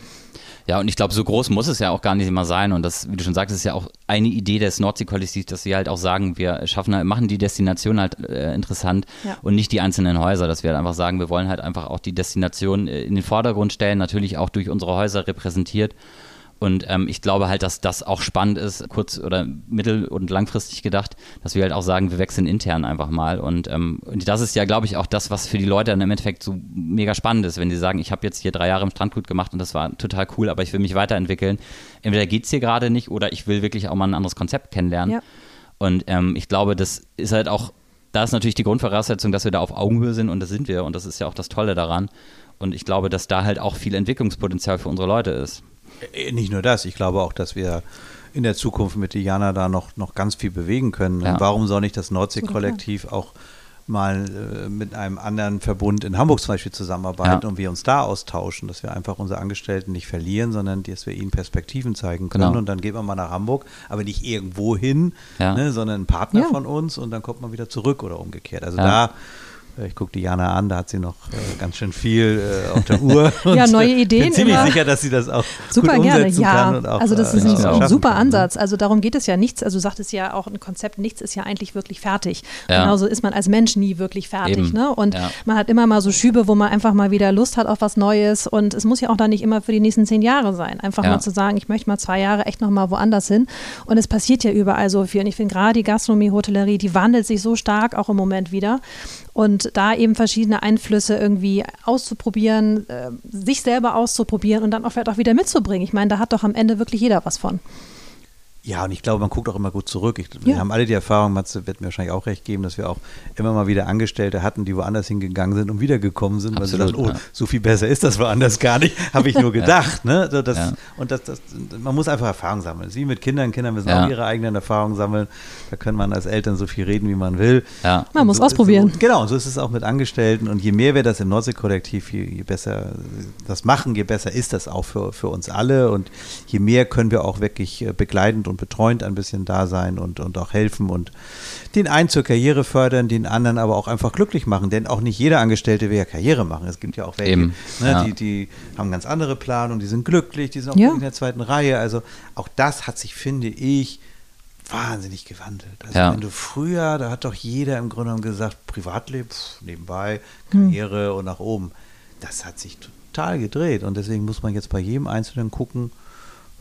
Ja, und ich glaube, so groß muss es ja auch gar nicht immer sein. Und das, wie du schon sagst, ist ja auch eine Idee des Nordsee-Kollektivs, dass wir halt auch sagen, wir schaffen halt, machen die Destination halt äh, interessant ja. und nicht die einzelnen Häuser. Dass wir halt einfach sagen, wir wollen halt einfach auch die Destination äh, in den Vordergrund stellen, natürlich auch durch unsere Häuser repräsentiert und ähm, ich glaube halt, dass das auch spannend ist, kurz- oder mittel- und langfristig gedacht, dass wir halt auch sagen, wir wechseln intern einfach mal. Und, ähm, und das ist ja, glaube ich, auch das, was für die Leute dann im Endeffekt so mega spannend ist, wenn sie sagen, ich habe jetzt hier drei Jahre im Strandgut gemacht und das war total cool, aber ich will mich weiterentwickeln. Entweder geht es hier gerade nicht oder ich will wirklich auch mal ein anderes Konzept kennenlernen. Ja. Und ähm, ich glaube, das ist halt auch, da ist natürlich die Grundvoraussetzung, dass wir da auf Augenhöhe sind und das sind wir und das ist ja auch das Tolle daran. Und ich glaube, dass da halt auch viel Entwicklungspotenzial für unsere Leute ist. Äh, nicht nur das, ich glaube auch, dass wir in der Zukunft mit Diana da noch, noch ganz viel bewegen können. Ja. warum soll nicht das Nordsee-Kollektiv auch mal äh, mit einem anderen Verbund in Hamburg zum Beispiel zusammenarbeiten ja. und wir uns da austauschen, dass wir einfach unsere Angestellten nicht verlieren, sondern dass wir ihnen Perspektiven zeigen können. Genau. Und dann geht man mal nach Hamburg, aber nicht irgendwo hin, ja. ne, sondern ein Partner ja. von uns und dann kommt man wieder zurück oder umgekehrt. Also da ich gucke die Jana an, da hat sie noch äh, ganz schön viel äh, auf der Uhr. (laughs) ja, neue Ideen. Ich bin ziemlich immer. sicher, dass sie das auch super gut gerne. Ja, auch, also das äh, ist ein ja. super kann, ne? Ansatz. Also darum geht es ja nichts. Also du sagtest ja auch ein Konzept, nichts ist ja eigentlich wirklich fertig. Ja. Genauso ist man als Mensch nie wirklich fertig. Ne? Und ja. man hat immer mal so Schübe, wo man einfach mal wieder Lust hat auf was Neues. Und es muss ja auch dann nicht immer für die nächsten zehn Jahre sein. Einfach mal zu sagen, ich möchte mal zwei Jahre echt noch mal woanders hin. Und es passiert ja überall so viel. Und ich finde gerade die Gastronomie, Hotellerie, die wandelt sich so stark auch im Moment wieder. Und da eben verschiedene Einflüsse irgendwie auszuprobieren, äh, sich selber auszuprobieren und dann auch vielleicht auch wieder mitzubringen. Ich meine, da hat doch am Ende wirklich jeder was von. Ja, und ich glaube, man guckt auch immer gut zurück. Ich, wir haben alle die Erfahrung, Matze wird mir wahrscheinlich auch recht geben, dass wir auch immer mal wieder Angestellte hatten, die woanders hingegangen sind und wiedergekommen sind, Absolut, weil sie dachten, oh, ja. so viel besser ist das woanders gar nicht, (laughs) habe ich nur gedacht. ja. ne? so, das, ja. Und das, das, man muss einfach Erfahrung sammeln. Sie mit Kindern, Kinder müssen auch ihre eigenen Erfahrungen sammeln. Da kann man als Eltern so viel reden, wie man will. Man und muss so ausprobieren. So, genau, und so ist es auch mit Angestellten. Und je mehr wir das im Nordsee-Kollektiv, je, je, besser das machen, je besser ist das auch für, für uns alle. Und je mehr können wir auch wirklich äh, begleitend und betreuend ein bisschen da sein und, und auch helfen und den einen zur Karriere fördern, den anderen aber auch einfach glücklich machen. Denn auch nicht jeder Angestellte will ja Karriere machen. Es gibt ja auch welche, ne, ja. Die, die haben ganz andere Planungen, die sind glücklich, die sind auch ja. in der zweiten Reihe. Also auch das hat sich, finde ich, wahnsinnig gewandelt. Also ja. wenn du früher, da hat doch jeder im Grunde genommen gesagt, Privatleben, nebenbei. Karriere hm. und nach oben. Das hat sich total gedreht und deswegen muss man jetzt bei jedem Einzelnen gucken,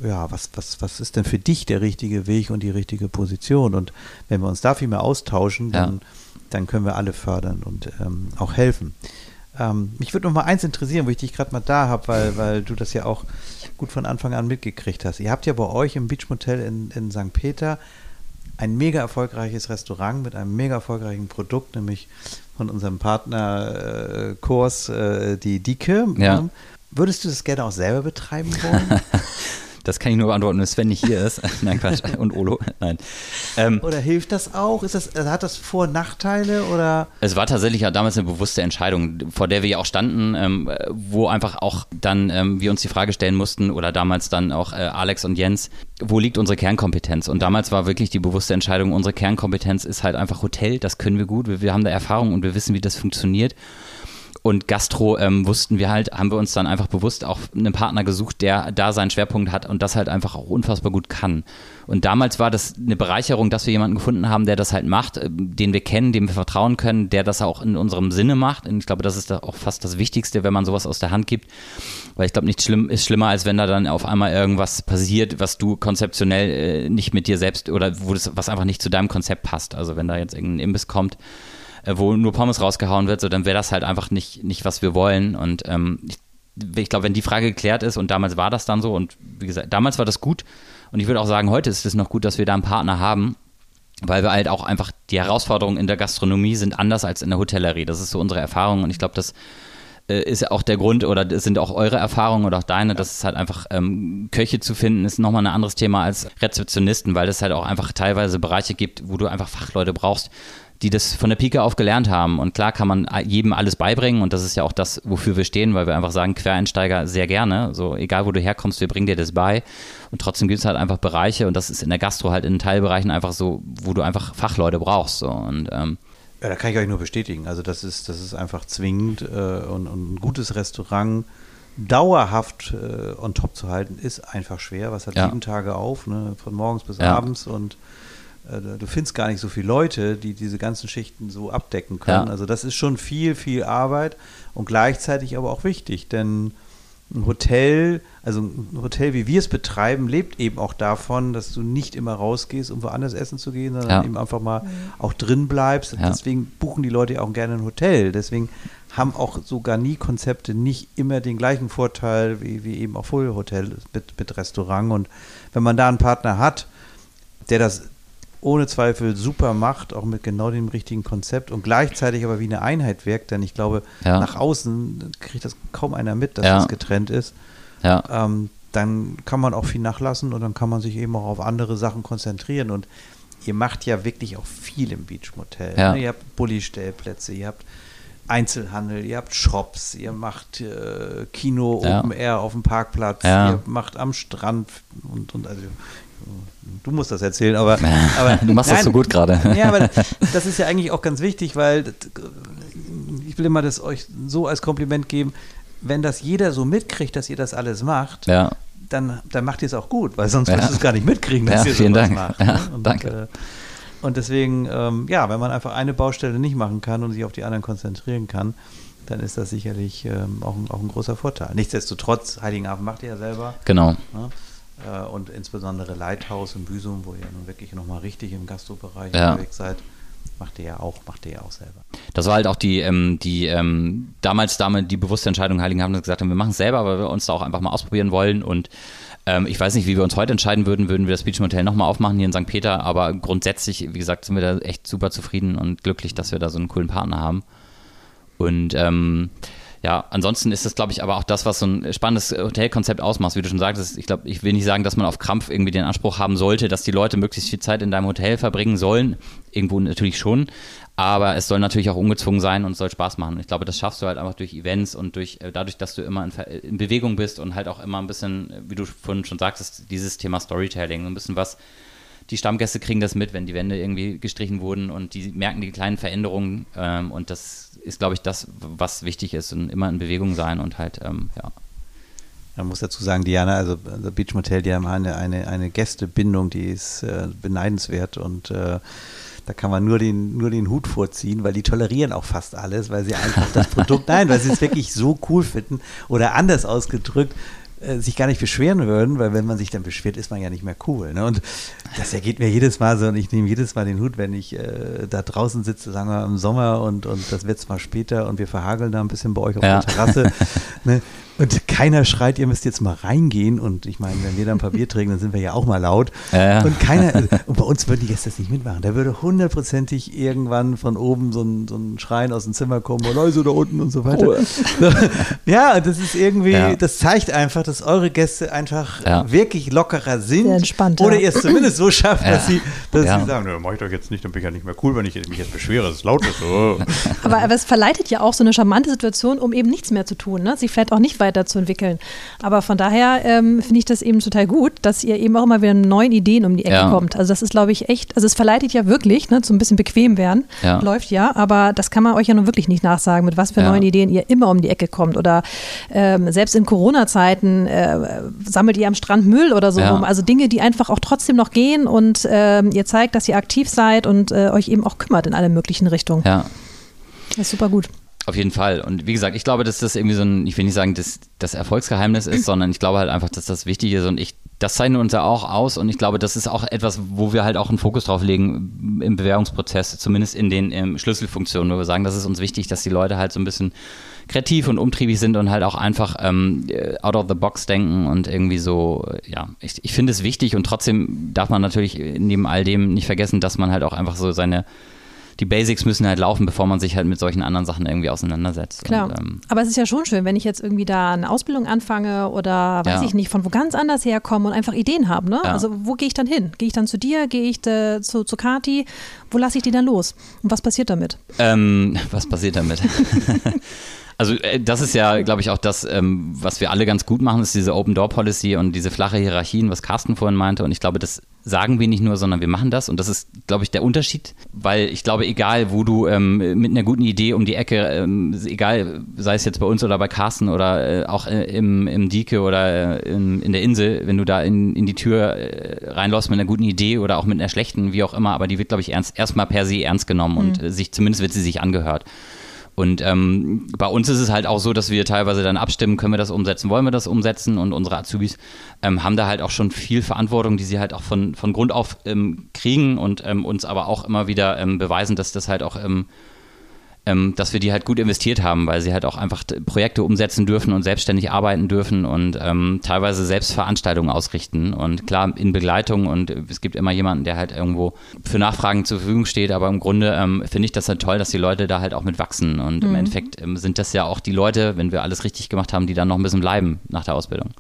ja, was, was, was ist denn für dich der richtige Weg und die richtige Position? Und wenn wir uns da viel mehr austauschen, dann, ja. dann können wir alle fördern und ähm, auch helfen. Ähm, mich würde noch mal eins interessieren, wo ich dich gerade mal da habe, weil, weil du das ja auch gut von Anfang an mitgekriegt hast. Ihr habt ja bei euch im Beach Motel in, in St. Peter ein mega erfolgreiches Restaurant mit einem mega erfolgreichen Produkt, nämlich von unserem Partner äh, Kurs, äh, die Dicke. Ja. Würdest du das gerne auch selber betreiben wollen? (laughs) Das kann ich nur beantworten, wenn Sven nicht hier ist. (laughs) Nein, Quatsch. Und Olo. Nein. Ähm, oder hilft das auch? Ist das, hat das Vor- und Nachteile? Oder? Es war tatsächlich ja damals eine bewusste Entscheidung, vor der wir ja auch standen, ähm, wo einfach auch dann ähm, wir uns die Frage stellen mussten, oder damals dann auch äh, Alex und Jens, wo liegt unsere Kernkompetenz? Und damals war wirklich die bewusste Entscheidung, unsere Kernkompetenz ist halt einfach Hotel, das können wir gut, wir, wir haben da Erfahrung und wir wissen, wie das funktioniert. Und Gastro ähm, wussten wir halt, haben wir uns dann einfach bewusst auch einen Partner gesucht, der da seinen Schwerpunkt hat und das halt einfach auch unfassbar gut kann. Und damals war das eine Bereicherung, dass wir jemanden gefunden haben, der das halt macht, äh, den wir kennen, dem wir vertrauen können, der das auch in unserem Sinne macht. Und ich glaube, das ist auch fast das Wichtigste, wenn man sowas aus der Hand gibt. Weil ich glaube, nichts schlimm, ist schlimmer, als wenn da dann auf einmal irgendwas passiert, was du konzeptionell äh, nicht mit dir selbst oder wo das, was einfach nicht zu deinem Konzept passt. Also wenn da jetzt irgendein Imbiss kommt, äh, wo nur Pommes rausgehauen wird, so dann wäre das halt einfach nicht, nicht, was wir wollen. Und ähm, ich, ich glaube, wenn die Frage geklärt ist und damals war das dann so und wie gesagt, damals war das gut Und ich würde auch sagen, heute ist es noch gut, dass wir da einen Partner haben, weil wir halt auch einfach die Herausforderungen in der Gastronomie sind anders als in der Hotellerie. Das ist so unsere Erfahrung und ich glaube, das äh, ist ja auch der Grund oder sind auch eure Erfahrungen oder auch deine, dass es halt einfach ähm, Köche zu finden ist nochmal ein anderes Thema als Rezeptionisten, weil es halt auch einfach teilweise Bereiche gibt, wo du einfach Fachleute brauchst, die das von der Pike auf gelernt haben. Und klar kann man jedem alles beibringen und das ist ja auch das, wofür wir stehen, weil wir einfach sagen, Quereinsteiger sehr gerne. So, egal wo du herkommst, wir bringen dir das bei. Und trotzdem gibt es halt einfach Bereiche und das ist in der Gastro halt in Teilbereichen einfach so, wo du einfach Fachleute brauchst. So. Und ähm, ja, da kann ich euch nur bestätigen. Also das ist, das ist einfach zwingend äh, und, und, ein gutes Restaurant dauerhaft äh, on top zu halten, ist einfach schwer. Was hat ja. sieben Tage auf, ne? von morgens bis ja. abends und du findest gar nicht so viele Leute, die diese ganzen Schichten so abdecken können. Ja. Also das ist schon viel, viel Arbeit und gleichzeitig aber auch wichtig, denn ein Hotel, also ein Hotel, wie wir es betreiben, lebt eben auch davon, dass du nicht immer rausgehst, um woanders essen zu gehen, sondern ja. eben einfach mal mhm. auch drin bleibst. Ja. Deswegen buchen die Leute auch gerne ein Hotel. Deswegen haben auch sogar nie Konzepte nicht immer den gleichen Vorteil wie, wie eben auch Full Hotel mit, mit Restaurant. Und wenn man da einen Partner hat, der das ohne Zweifel super macht, auch mit genau dem richtigen Konzept und gleichzeitig aber wie eine Einheit wirkt, denn ich glaube, ja. nach außen kriegt das kaum einer mit, dass ja. das getrennt ist. Ja. Ähm, dann kann man auch viel nachlassen und dann kann man sich eben auch auf andere Sachen konzentrieren und ihr macht ja wirklich auch viel im Beachmotel. Ja. Ne? Ihr habt Bulli-Stellplätze, ihr habt Einzelhandel, ihr habt Shops, ihr macht äh, Kino Open Air auf dem Parkplatz, ihr macht am Strand und, und also du musst das erzählen, aber, (laughs) aber du machst nein, das so gut gerade. (laughs) Ja, aber (laughs) das ist ja eigentlich auch ganz wichtig, weil ich will immer das euch so als Kompliment geben, wenn das jeder so mitkriegt, dass ihr das alles macht, ja. dann, dann macht ihr es auch gut, weil sonst ja. würdest du es gar nicht mitkriegen, dass ja, ihr sowas Dank. macht. Ja, und, danke. Äh, und deswegen, ähm, ja, wenn man einfach eine Baustelle nicht machen kann und sich auf die anderen konzentrieren kann, dann ist das sicherlich ähm, auch, ein, auch ein großer Vorteil. Nichtsdestotrotz, Heiligenhafen macht ihr ja selber. Genau. Ne? Äh, und insbesondere Lighthouse in Büsum, wo ihr nun wirklich nochmal richtig im Gastrobereich ja. unterwegs seid. Macht ihr ja auch, macht ihr ja auch selber. Das war halt auch die, ähm, die ähm, damals damit die bewusste Entscheidung Heiligenhafen, dass wir gesagt haben, wir machen es selber, weil wir uns da auch einfach mal ausprobieren wollen und ähm, ich weiß nicht, wie wir uns heute entscheiden würden, würden wir das Beach Motel nochmal aufmachen hier in St. Peter, aber grundsätzlich, wie gesagt, sind wir da echt super zufrieden und glücklich, dass wir da so einen coolen Partner haben. Und ähm, ja, ansonsten ist das, glaube ich, aber auch das, was so ein spannendes Hotelkonzept ausmacht, wie du schon sagtest. Ich glaube, ich will nicht sagen, dass man auf Krampf irgendwie den Anspruch haben sollte, dass die Leute möglichst viel Zeit in deinem Hotel verbringen sollen. Irgendwo natürlich schon. Aber es soll natürlich auch ungezwungen sein und es soll Spaß machen. Ich glaube, das schaffst du halt einfach durch Events und durch, äh, dadurch, dass du immer in, in Bewegung bist und halt auch immer ein bisschen, wie du vorhin schon sagtest, dieses Thema Storytelling, ein bisschen was die Stammgäste kriegen das mit, wenn die Wände irgendwie gestrichen wurden und die merken die kleinen Veränderungen ähm, und das ist, glaube ich, das, was wichtig ist und immer in Bewegung sein und halt, ähm, ja. Man muss dazu sagen, Diana, also das Beach Motel, die haben eine, eine, eine Gästebindung, die ist äh, beneidenswert und äh, da kann man nur den, nur den Hut vorziehen, weil die tolerieren auch fast alles, weil sie einfach das Produkt, (laughs) nein, weil sie es wirklich so cool finden oder anders ausgedrückt, äh, sich gar nicht beschweren würden, weil wenn man sich dann beschwert, ist man ja nicht mehr cool. Ne? Und das ergeht mir jedes Mal so und ich nehme jedes Mal den Hut, wenn ich äh, da draußen sitze, sagen wir im Sommer und, und das wird es mal später und wir verhageln da ein bisschen bei euch auf ja. der Terrasse. (laughs) ne? Und keiner schreit, ihr müsst jetzt mal reingehen. Und ich meine, wenn wir dann ein paar Bier trinken, dann sind wir ja auch mal laut. Ja, ja. Und keiner, (laughs) und bei uns würden die Gäste das nicht mitmachen. Da würde hundertprozentig irgendwann von oben so ein, so ein Schreien aus dem Zimmer kommen, oh Leute da unten und so weiter. Oh. ja, das ist irgendwie, ja. das zeigt einfach, dass eure Gäste einfach wirklich lockerer sind. Sehr entspannter. Oder ihr es zumindest so schafft, dass sie, dass sie sagen, ne, mach ich doch jetzt nicht, dann bin ich ja nicht mehr cool, wenn ich mich jetzt beschwere, dass es laut ist. Oh. Aber, aber es verleitet ja auch so eine charmante Situation, um eben nichts mehr zu tun. Ne? Sie vielleicht auch nicht weiterzuentwickeln. Aber von daher ähm, finde ich das eben total gut, dass ihr eben auch immer wieder mit neuen Ideen um die Ecke ja. kommt. Also das ist, glaube ich, echt, also es verleitet ja wirklich, ne, so ein bisschen bequem werden. Ja. Läuft ja, aber das kann man euch ja nun wirklich nicht nachsagen, mit was für ja. neuen Ideen ihr immer um die Ecke kommt. Oder ähm, selbst in Corona-Zeiten äh, sammelt ihr am Strand Müll oder so rum. Also Dinge, die einfach auch trotzdem noch gehen und ähm, ihr zeigt, dass ihr aktiv seid und äh, euch eben auch kümmert in alle möglichen Richtungen. Ja. Das ist super gut. Auf jeden Fall. Und wie gesagt, ich glaube, dass das irgendwie so ein, ich will nicht sagen, dass das Erfolgsgeheimnis ist, (clears throat) sondern ich glaube halt einfach, dass das wichtig ist. Und ich, das zeichnet uns ja auch aus. Und ich glaube, das ist auch etwas, wo wir halt auch einen Fokus drauf legen im Bewerbungsprozess, zumindest in den ähm, Schlüsselfunktionen, wo wir sagen, das ist uns wichtig, dass die Leute halt so ein bisschen kreativ und umtriebig sind und halt auch einfach ähm, out of the box denken und irgendwie so, ja, ich, ich finde es wichtig. Und trotzdem darf man natürlich neben all dem nicht vergessen, dass man halt auch einfach so seine die Basics müssen halt laufen, bevor man sich halt mit solchen anderen Sachen irgendwie auseinandersetzt. Klar. Und, ähm, Aber es ist ja schon schön, wenn ich jetzt irgendwie da eine Ausbildung anfange oder weiß Ja. ich nicht, von wo ganz anders herkomme und einfach Ideen habe. Ne? Ja. Also wo gehe ich dann hin? Gehe ich dann zu dir? Gehe ich äh, zu, zu Kati? Wo lasse ich die dann los? Und was passiert damit? Ähm, (laughs) was passiert damit? (laughs) Also äh, das ist ja, glaube ich, auch das, ähm, was wir alle ganz gut machen, ist diese Open Door Policy und diese flache Hierarchien, was Carsten vorhin meinte. Und ich glaube, das sagen wir nicht nur, sondern wir machen das. Und das ist, glaube ich, der Unterschied, weil ich glaube, egal, wo du ähm, mit einer guten Idee um die Ecke, ähm, egal, sei es jetzt bei uns oder bei Carsten oder äh, auch äh, im, im Dike oder äh, in, in der Insel, wenn du da in, in die Tür äh, reinläufst mit einer guten Idee oder auch mit einer schlechten, wie auch immer, aber die wird, glaube ich, ernst, erstmal per se ernst genommen und äh, sich, zumindest wird sie sich angehört. Und ähm, bei uns ist es halt auch so, dass wir teilweise dann abstimmen, können wir das umsetzen, wollen wir das umsetzen? Und unsere Azubis ähm, haben da halt auch schon viel Verantwortung, die sie halt auch von, von Grund auf ähm, kriegen und ähm, uns aber auch immer wieder ähm, beweisen, dass das halt auch ähm, dass wir die halt gut investiert haben, weil sie halt auch einfach Projekte umsetzen dürfen und selbstständig arbeiten dürfen und ähm, teilweise selbst Veranstaltungen ausrichten und klar in Begleitung und äh, es gibt immer jemanden, der halt irgendwo für Nachfragen zur Verfügung steht, aber im Grunde ähm, finde ich das halt toll, dass die Leute da halt auch mit wachsen und im Endeffekt ähm, sind das ja auch die Leute, wenn wir alles richtig gemacht haben, die dann noch ein bisschen bleiben nach der Ausbildung.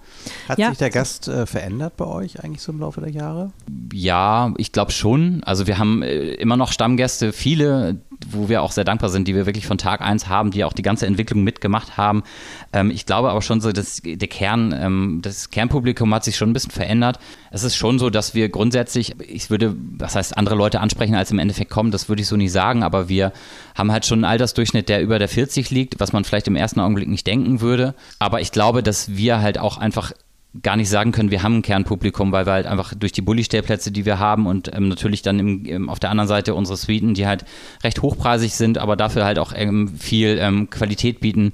Hat Ja. sich der Gast äh, verändert bei euch eigentlich so im Laufe der Jahre? Ja, ich glaube schon. Also wir haben äh, immer noch Stammgäste, viele, wo wir auch sehr dankbar sind, die wir wirklich von Tag eins haben, die auch die ganze Entwicklung mitgemacht haben. Ähm, ich glaube aber schon so, dass der Kern, ähm, das Kernpublikum hat sich schon ein bisschen verändert. Es ist schon so, dass wir grundsätzlich, ich würde, was heißt andere Leute ansprechen, als im Endeffekt kommen, das würde ich so nicht sagen, aber wir haben halt schon einen Altersdurchschnitt, der über der 40 liegt, was man vielleicht im ersten Augenblick nicht denken würde. Aber ich glaube, dass wir halt auch einfach gar nicht sagen können, wir haben ein Kernpublikum, weil wir halt einfach durch die Bulli-Stellplätze, die wir haben und ähm, natürlich dann im, im, auf der anderen Seite unsere Suiten, die halt recht hochpreisig sind, aber dafür halt auch ähm, viel ähm, Qualität bieten,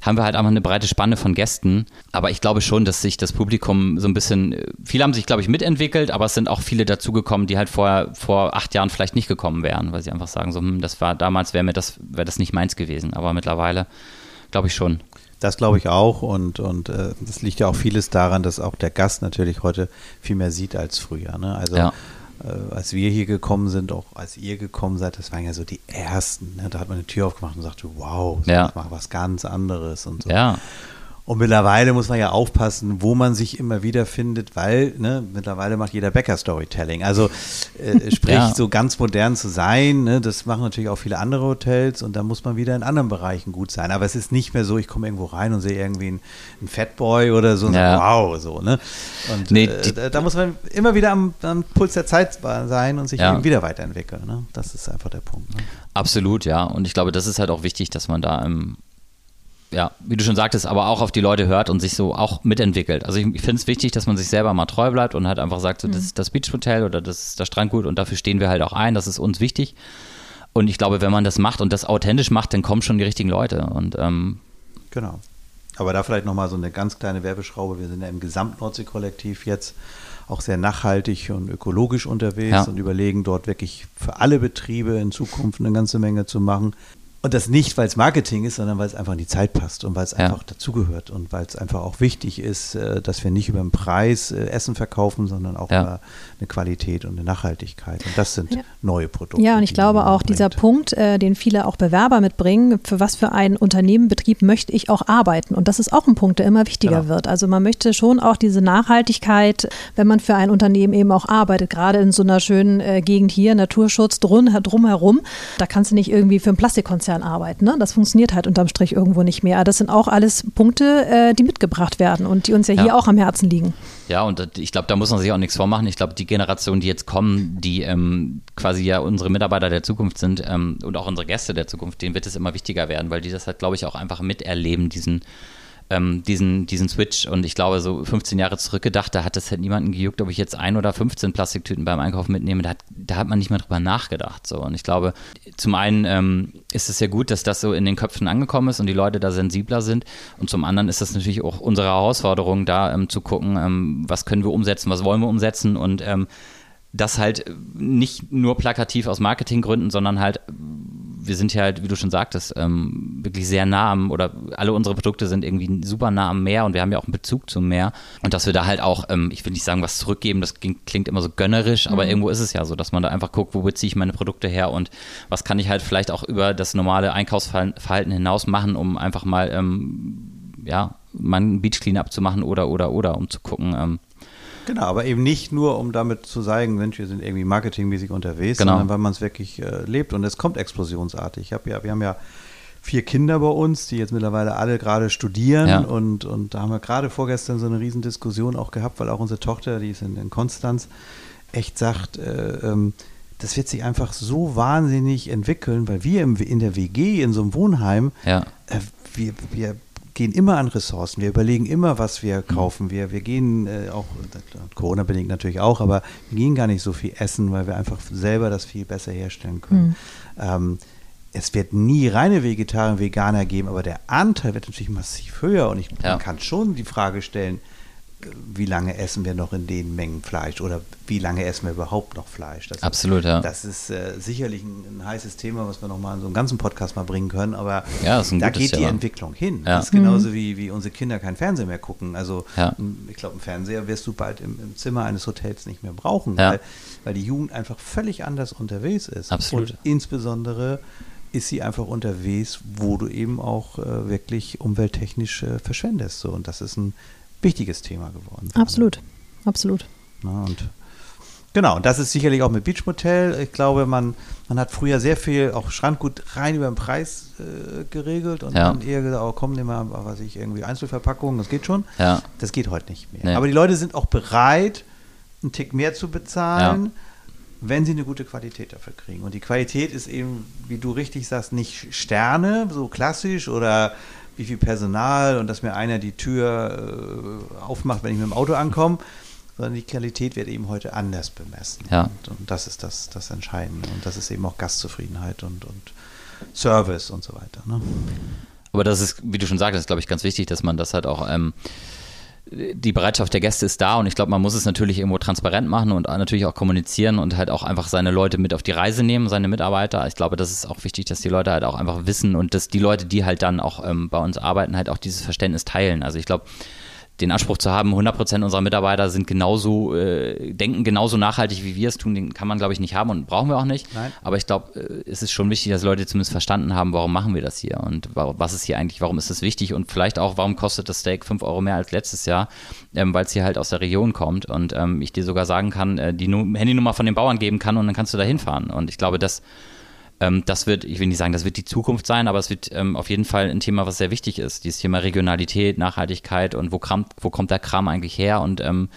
haben wir halt einfach eine breite Spanne von Gästen. Aber ich glaube schon, dass sich das Publikum so ein bisschen, äh, viele haben sich, glaube ich, mitentwickelt, aber es sind auch viele dazugekommen, die halt vorher, vor acht Jahren vielleicht nicht gekommen wären, weil sie einfach sagen, so, hm, das war damals, wäre mir das, wäre das nicht meins gewesen. Aber mittlerweile glaube ich schon. Das glaube ich auch und, und äh, das liegt ja auch vieles daran, dass auch der Gast natürlich heute viel mehr sieht als früher. Ne? Also Ja. äh, als wir hier gekommen sind, auch als ihr gekommen seid, das waren ja so die ersten. Ne? Da hat man eine Tür aufgemacht und sagte, wow, so, Ja. ich mache was ganz anderes und so. Ja. Und mittlerweile muss man ja aufpassen, wo man sich immer wieder findet, weil ne, mittlerweile macht jeder Bäcker Storytelling. Also äh, (laughs) sprich, Ja. so ganz modern zu sein, ne, das machen natürlich auch viele andere Hotels und da muss man wieder in anderen Bereichen gut sein. Aber es ist nicht mehr so, ich komme irgendwo rein und sehe irgendwie einen, einen Fatboy oder so und Ja. sage, wow, so, ne? Und Nee, äh, die- da, da muss man immer wieder am, am Puls der Zeit sein und sich Ja. eben wieder weiterentwickeln. Ne? Das ist einfach der Punkt. Ne? Absolut, ja. Und ich glaube, das ist halt auch wichtig, dass man da, ähm, ja, wie du schon sagtest, aber auch auf die Leute hört und sich so auch mitentwickelt. Also ich, ich finde es wichtig, dass man sich selber mal treu bleibt und halt einfach sagt, so, das ist das Beachhotel oder das ist das Strandgut und dafür stehen wir halt auch ein. Das ist uns wichtig. Und ich glaube, wenn man das macht und das authentisch macht, dann kommen schon die richtigen Leute. Und ähm, Genau. Aber da vielleicht nochmal so eine ganz kleine Werbeschraube. Wir sind ja im Gesamtnordsee-Kollektiv jetzt auch sehr nachhaltig und ökologisch unterwegs Ja. und überlegen dort wirklich für alle Betriebe in Zukunft eine ganze Menge zu machen. Und das nicht, weil es Marketing ist, sondern weil es einfach in die Zeit passt und weil es Ja. einfach dazugehört und weil es einfach auch wichtig ist, äh, dass wir nicht über den Preis äh, Essen verkaufen, sondern auch Ja. über eine Qualität und eine Nachhaltigkeit. Und das sind Ja. neue Produkte. Ja, und ich glaube auch dieser bringt. Punkt, äh, den viele auch Bewerber mitbringen, für was für einen Unternehmen, Betrieb möchte ich auch arbeiten. Und das ist auch ein Punkt, der immer wichtiger Genau. wird. Also man möchte schon auch diese Nachhaltigkeit, wenn man für ein Unternehmen eben auch arbeitet, gerade in so einer schönen Gegend hier, Naturschutz drum, drumherum, da kannst du nicht irgendwie für einen Plastikkonzern arbeiten. Ne? Das funktioniert halt unterm Strich irgendwo nicht mehr. Das sind auch alles Punkte, äh, die mitgebracht werden und die uns ja, Ja. hier auch am Herzen liegen. Ja, und ich glaube, da muss man sich auch nichts vormachen. Ich glaube, die Generation, die jetzt kommen, die ähm, quasi ja unsere Mitarbeiter der Zukunft sind ähm, und auch unsere Gäste der Zukunft, denen wird es immer wichtiger werden, weil die das halt, glaube ich, auch einfach miterleben, diesen ähm, diesen, diesen Switch. Und ich glaube, so 15 Jahre zurückgedacht, da hat es halt niemanden gejuckt, ob ich jetzt ein oder 15 Plastiktüten beim Einkaufen mitnehme. Da hat, da hat man nicht mehr drüber nachgedacht. So. Und ich glaube, zum einen ähm, ist es ja gut, dass das so in den Köpfen angekommen ist und die Leute da sensibler sind. Und zum anderen ist das natürlich auch unsere Herausforderung, da ähm, zu gucken, ähm, was können wir umsetzen, was wollen wir umsetzen und ähm, das halt nicht nur plakativ aus Marketinggründen, sondern halt, wir sind ja halt, wie du schon sagtest, ähm, wirklich sehr nah am, oder alle unsere Produkte sind irgendwie super nah am Meer und wir haben ja auch einen Bezug zum Meer. Und dass wir da halt auch, ähm, ich will nicht sagen, was zurückgeben, das klingt immer so gönnerisch, aber mhm. irgendwo ist es ja so, dass man da einfach guckt, wo beziehe ich meine Produkte her und was kann ich halt vielleicht auch über das normale Einkaufsverhalten hinaus machen, um einfach mal, ähm, ja, meinen Beach Cleanup zu machen oder, oder, oder, um zu gucken, ähm, Genau, aber eben nicht nur, um damit zu sagen, Mensch, wir sind irgendwie marketingmäßig unterwegs, genau. sondern weil man es wirklich äh, lebt und es kommt explosionsartig. Ich hab ja, wir haben ja vier Kinder bei uns, die jetzt mittlerweile alle gerade studieren ja. und, und da haben wir gerade vorgestern so eine Riesendiskussion auch gehabt, weil auch unsere Tochter, die ist in, in Konstanz, echt sagt, äh, ähm, das wird sich einfach so wahnsinnig entwickeln, weil wir im, in der WG, in so einem Wohnheim, ja. äh, wir, wir gehen immer an Ressourcen. Wir überlegen immer, was wir mhm. kaufen. Wir, wir gehen äh, auch, Corona-bedingt natürlich auch, aber wir gehen gar nicht so viel essen, weil wir einfach selber das viel besser herstellen können. Mhm. Ähm, es wird nie reine Vegetarier und Veganer geben, aber der Anteil wird natürlich massiv höher und ich, ja. man kann schon die Frage stellen, wie lange essen wir noch in den Mengen Fleisch oder wie lange essen wir überhaupt noch Fleisch? Das Absolut, ja. Das ist äh, sicherlich ein, ein, heißes Thema, was wir nochmal in so einem ganzen Podcast mal bringen können, aber ja, da geht Thema. die Entwicklung hin. Ja. Das ist genauso mhm. wie, wie unsere Kinder kein Fernsehen mehr gucken. Also ja. ich glaube, einen Fernseher wirst du bald im, im, Zimmer eines Hotels nicht mehr brauchen, weil, weil die Jugend einfach völlig anders unterwegs ist. Absolut. Und insbesondere ist sie einfach unterwegs, wo du eben auch äh, wirklich umwelttechnisch äh, verschwendest. So. Und das ist ein wichtiges Thema geworden. Absolut, absolut. Na, und Genau, und das ist sicherlich auch mit Beachmotel. Ich glaube, man, man hat früher sehr viel auch Strandgut rein über den Preis äh, geregelt und ja. dann eher gesagt, oh komm, nehmen wir, was ich, irgendwie Einzelverpackungen, das geht schon. Ja. Das geht heute nicht mehr. Nee. Aber die Leute sind auch bereit, einen Tick mehr zu bezahlen, ja. wenn sie eine gute Qualität dafür kriegen. Und die Qualität ist eben, wie du richtig sagst, nicht Sterne, so klassisch oder wie viel Personal und dass mir einer die Tür äh, aufmacht, wenn ich mit dem Auto ankomme, sondern die Qualität wird eben heute anders bemessen. Ja. Und, und, das ist das, das Entscheidende. Und das ist eben auch Gastzufriedenheit und, und Service und so weiter. Ne? Aber das ist, wie du schon sagtest, glaube ich, ganz wichtig, dass man das halt auch ähm, die Bereitschaft der Gäste ist da und ich glaube, man muss es natürlich irgendwo transparent machen und natürlich auch kommunizieren und halt auch einfach seine Leute mit auf die Reise nehmen, seine Mitarbeiter. Ich glaube, das ist auch wichtig, dass die Leute halt auch einfach wissen und dass die Leute, die halt dann auch ähm, bei uns arbeiten, halt auch dieses Verständnis teilen. Also ich glaube, den Anspruch zu haben, 100 Prozent unserer Mitarbeiter sind genauso, äh, denken genauso nachhaltig, wie wir es tun, den kann man, glaube ich, nicht haben und brauchen wir auch nicht. Nein. Aber ich glaube, äh, es ist schon wichtig, dass Leute zumindest verstanden haben, warum machen wir das hier und was ist hier eigentlich, warum ist das wichtig und vielleicht auch, warum kostet das Steak 5 Euro mehr als letztes Jahr, ähm, weil es hier halt aus der Region kommt und ähm, ich dir sogar sagen kann, äh, die Handynummer von den Bauern geben kann und dann kannst du da hinfahren. Und ich glaube, das ähm, das wird, ich will nicht sagen, das wird die Zukunft sein, aber es wird ähm, auf jeden Fall ein Thema, was sehr wichtig ist. Dieses Thema Regionalität, Nachhaltigkeit und wo, Kram, wo kommt der Kram eigentlich her? Und ähm,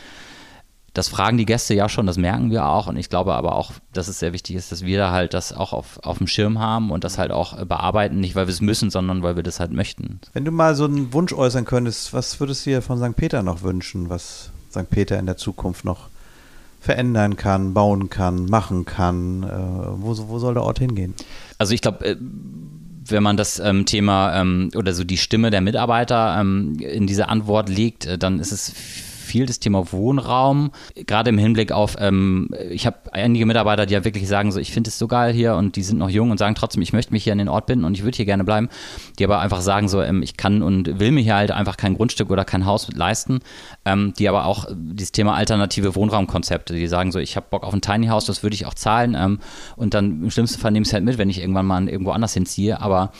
das fragen die Gäste ja schon, das merken wir auch. Und ich glaube aber auch, dass es sehr wichtig ist, dass wir da halt das auch auf, auf dem Schirm haben und das halt auch äh, bearbeiten, nicht weil wir es müssen, sondern weil wir das halt möchten. Wenn du mal so einen Wunsch äußern könntest, was würdest du dir von St. Peter noch wünschen, was St. Peter in der Zukunft noch verändern kann, bauen kann, machen kann? Äh, wo, wo soll der Ort hingehen? Also ich glaube, äh, wenn man das ähm, Thema ähm, oder so die Stimme der Mitarbeiter ähm, in diese Antwort legt, äh, dann ist es viel das Thema Wohnraum, gerade im Hinblick auf, ähm, ich habe einige Mitarbeiter, die ja wirklich sagen, so ich finde es so geil hier und die sind noch jung und sagen trotzdem, ich möchte mich hier an den Ort binden und ich würde hier gerne bleiben, die aber einfach sagen, so ähm, ich kann und will mir hier halt einfach kein Grundstück oder kein Haus leisten, ähm, die aber auch dieses Thema alternative Wohnraumkonzepte, die sagen so, ich habe Bock auf ein Tiny House, das würde ich auch zahlen ähm, und dann im schlimmsten Fall nehme ich es halt mit, wenn ich irgendwann mal irgendwo anders hinziehe, aber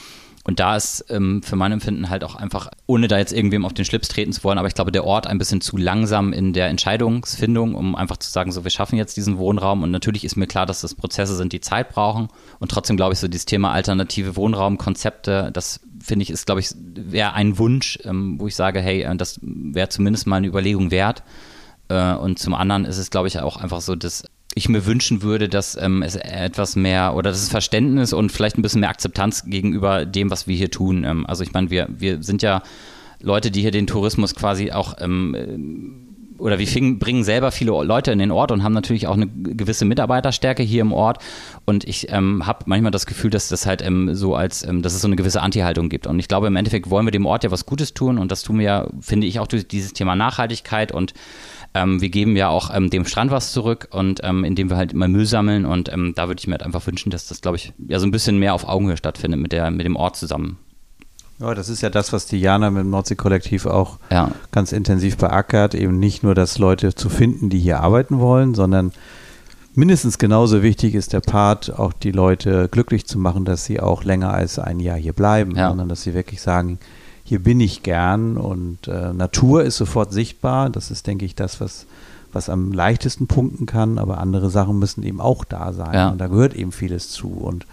und da ist ähm, für mein Empfinden halt auch einfach, ohne da jetzt irgendwem auf den Schlips treten zu wollen, aber ich glaube, der Ort ein bisschen zu langsam in der Entscheidungsfindung, um einfach zu sagen, so, wir schaffen jetzt diesen Wohnraum. Und natürlich ist mir klar, dass das Prozesse sind, die Zeit brauchen. Und trotzdem glaube ich, so dieses Thema alternative Wohnraumkonzepte, das finde ich, ist, glaube ich, wäre ein Wunsch, ähm, wo ich sage, hey, äh, das wäre zumindest mal eine Überlegung wert. Äh, und zum anderen ist es, glaube ich, auch einfach so, dass ich mir wünschen würde, dass ähm, es etwas mehr oder das Verständnis und vielleicht ein bisschen mehr Akzeptanz gegenüber dem, was wir hier tun. Ähm, also ich meine, wir, wir sind ja Leute, die hier den Tourismus quasi auch ähm, oder wir fing, bringen selber viele Leute in den Ort und haben natürlich auch eine gewisse Mitarbeiterstärke hier im Ort. Und ich ähm, habe manchmal das Gefühl, dass das halt ähm, so als, ähm, dass es so eine gewisse Anti-Haltung gibt. Und ich glaube, im Endeffekt wollen wir dem Ort ja was Gutes tun und das tun wir ja, finde ich, auch durch dieses Thema Nachhaltigkeit und ähm, wir geben ja auch ähm, dem Strand was zurück und ähm, indem wir halt immer Müll sammeln und ähm, da würde ich mir halt einfach wünschen, dass das, glaube ich, ja so ein bisschen mehr auf Augenhöhe stattfindet mit, der, mit dem Ort zusammen. Ja, das ist ja das, was die Jana mit dem Nordsee-Kollektiv auch ja. ganz intensiv beackert. Eben nicht nur, dass Leute zu finden, die hier arbeiten wollen, sondern mindestens genauso wichtig ist der Part, auch die Leute glücklich zu machen, dass sie auch länger als ein Jahr hier bleiben, ja. sondern dass sie wirklich sagen, hier bin ich gern und äh, Natur ist sofort sichtbar. Das ist, denke ich, das, was, was am leichtesten punkten kann, aber andere Sachen müssen eben auch da sein. Ja. Und da gehört eben vieles zu. Und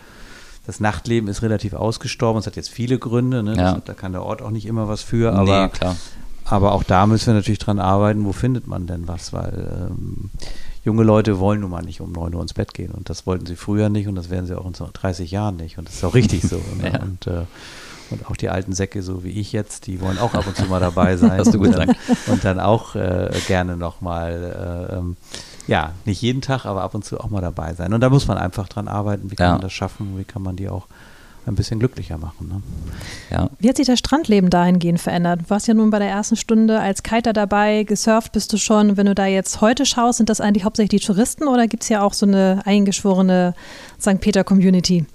das Nachtleben ist relativ ausgestorben. Es hat jetzt viele Gründe. Ne? Ja. Das, da kann der Ort auch nicht immer was für. Aber, nee, klar. aber auch da müssen wir natürlich dran arbeiten. Wo findet man denn was? Weil ähm, junge Leute wollen nun mal nicht um 9 Uhr ins Bett gehen. Und das wollten sie früher nicht und das werden sie auch in 30 Jahren nicht. Und das ist auch richtig so. (laughs) Ne? ja. Und äh, und auch die alten Säcke, so wie ich jetzt, die wollen auch ab und zu mal dabei sein. (laughs) Hast du gesagt. Und dann auch äh, gerne nochmal äh, ähm, ja, nicht jeden Tag, aber ab und zu auch mal dabei sein. Und da muss man einfach dran arbeiten, wie kann ja. man das schaffen, wie kann man die auch ein bisschen glücklicher machen. Ne? Ja. Wie hat sich das Strandleben dahingehend verändert? Du warst ja nun bei der ersten Stunde als Kiter dabei, gesurft bist du schon. Wenn du da jetzt heute schaust, sind das eigentlich hauptsächlich die Touristen oder gibt es ja auch so eine eingeschworene St. Peter-Community?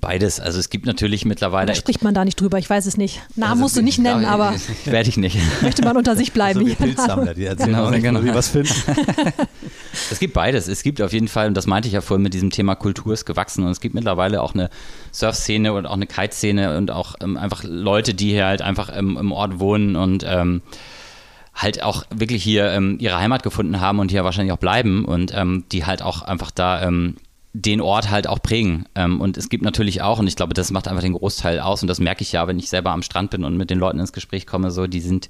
Beides. Also es gibt natürlich mittlerweile. Oder spricht man da nicht drüber? Ich weiß es nicht. Namen also, musst du nicht nennen, aber. (laughs) Werde ich nicht. (laughs) Möchte man unter sich bleiben. So wie Pilzsammler, die erzählen genau, nicht, genau. was finden. (laughs) es gibt beides. Es gibt auf jeden Fall, und das meinte ich ja vorhin mit diesem Thema Kultur ist gewachsen. Und es gibt mittlerweile auch eine Surf-Szene und auch eine Kite-Szene und auch ähm, einfach Leute, die hier halt einfach im, im Ort wohnen und ähm, halt auch wirklich hier ähm, ihre Heimat gefunden haben und hier wahrscheinlich auch bleiben und ähm, die halt auch einfach da ähm, den Ort halt auch prägen. Ähm, und es gibt natürlich auch, und ich glaube, das macht einfach den Großteil aus, und das merke ich ja, wenn ich selber am Strand bin und mit den Leuten ins Gespräch komme, so, die sind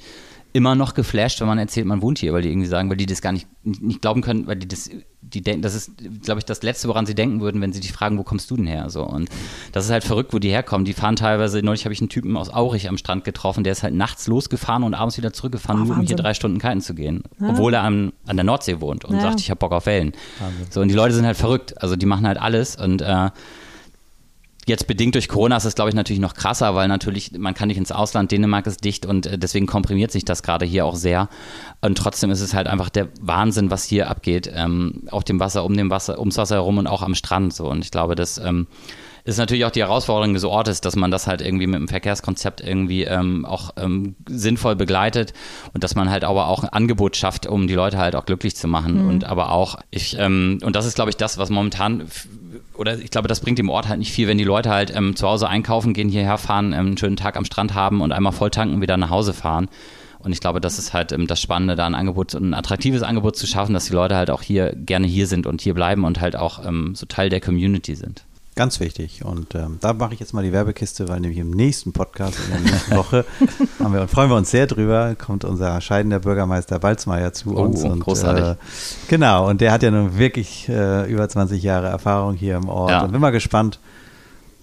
immer noch geflasht, wenn man erzählt, man wohnt hier, weil die irgendwie sagen, weil die das gar nicht, nicht glauben können, weil die das, die denken, das ist, glaube ich, das Letzte, woran sie denken würden, wenn sie dich fragen, wo kommst du denn her? So. Und das ist halt verrückt, wo die herkommen. Die fahren teilweise, neulich habe ich einen Typen aus Aurich am Strand getroffen, der ist halt nachts losgefahren und abends wieder zurückgefahren, oh, nur um hier drei Stunden kiten zu gehen. Ja. Obwohl er an, an der Nordsee wohnt und ja. sagt, ich habe Bock auf Wellen. Wahnsinn. So, und die Leute sind halt verrückt. Also die machen halt alles und äh, Jetzt bedingt durch Corona ist es, glaube ich, natürlich noch krasser, weil natürlich, man kann nicht ins Ausland, Dänemark ist dicht und äh, deswegen komprimiert sich das gerade hier auch sehr. Und trotzdem ist es halt einfach der Wahnsinn, was hier abgeht, ähm, auf dem Wasser, um dem Wasser, ums Wasser herum und auch am Strand. So. Und ich glaube, das ähm, ist natürlich auch die Herausforderung des Ortes, dass man das halt irgendwie mit dem Verkehrskonzept irgendwie ähm, auch ähm, sinnvoll begleitet und dass man halt aber auch ein Angebot schafft, um die Leute halt auch glücklich zu machen. Mhm. Und aber auch, ich, ähm, und das ist, glaube ich, das, was momentan oder ich glaube, das bringt dem Ort halt nicht viel, wenn die Leute halt ähm, zu Hause einkaufen, gehen hierher fahren, ähm, einen schönen Tag am Strand haben und einmal voll tanken, wieder nach Hause fahren. Und ich glaube, das ist halt ähm, das Spannende, da ein Angebot, ein attraktives Angebot zu schaffen, dass die Leute halt auch hier gerne hier sind und hier bleiben und halt auch ähm, so Teil der Community sind. Ganz wichtig. Und ähm, da mache ich jetzt mal die Werbekiste, weil nämlich im nächsten Podcast in der nächsten Woche (laughs) haben wir, und freuen wir uns sehr drüber, kommt unser scheidender Bürgermeister Balzmeier zu oh, uns. Und, großartig. Äh, genau, und der hat ja nun wirklich äh, über 20 Jahre Erfahrung hier im Ort. Ja. Und bin mal gespannt,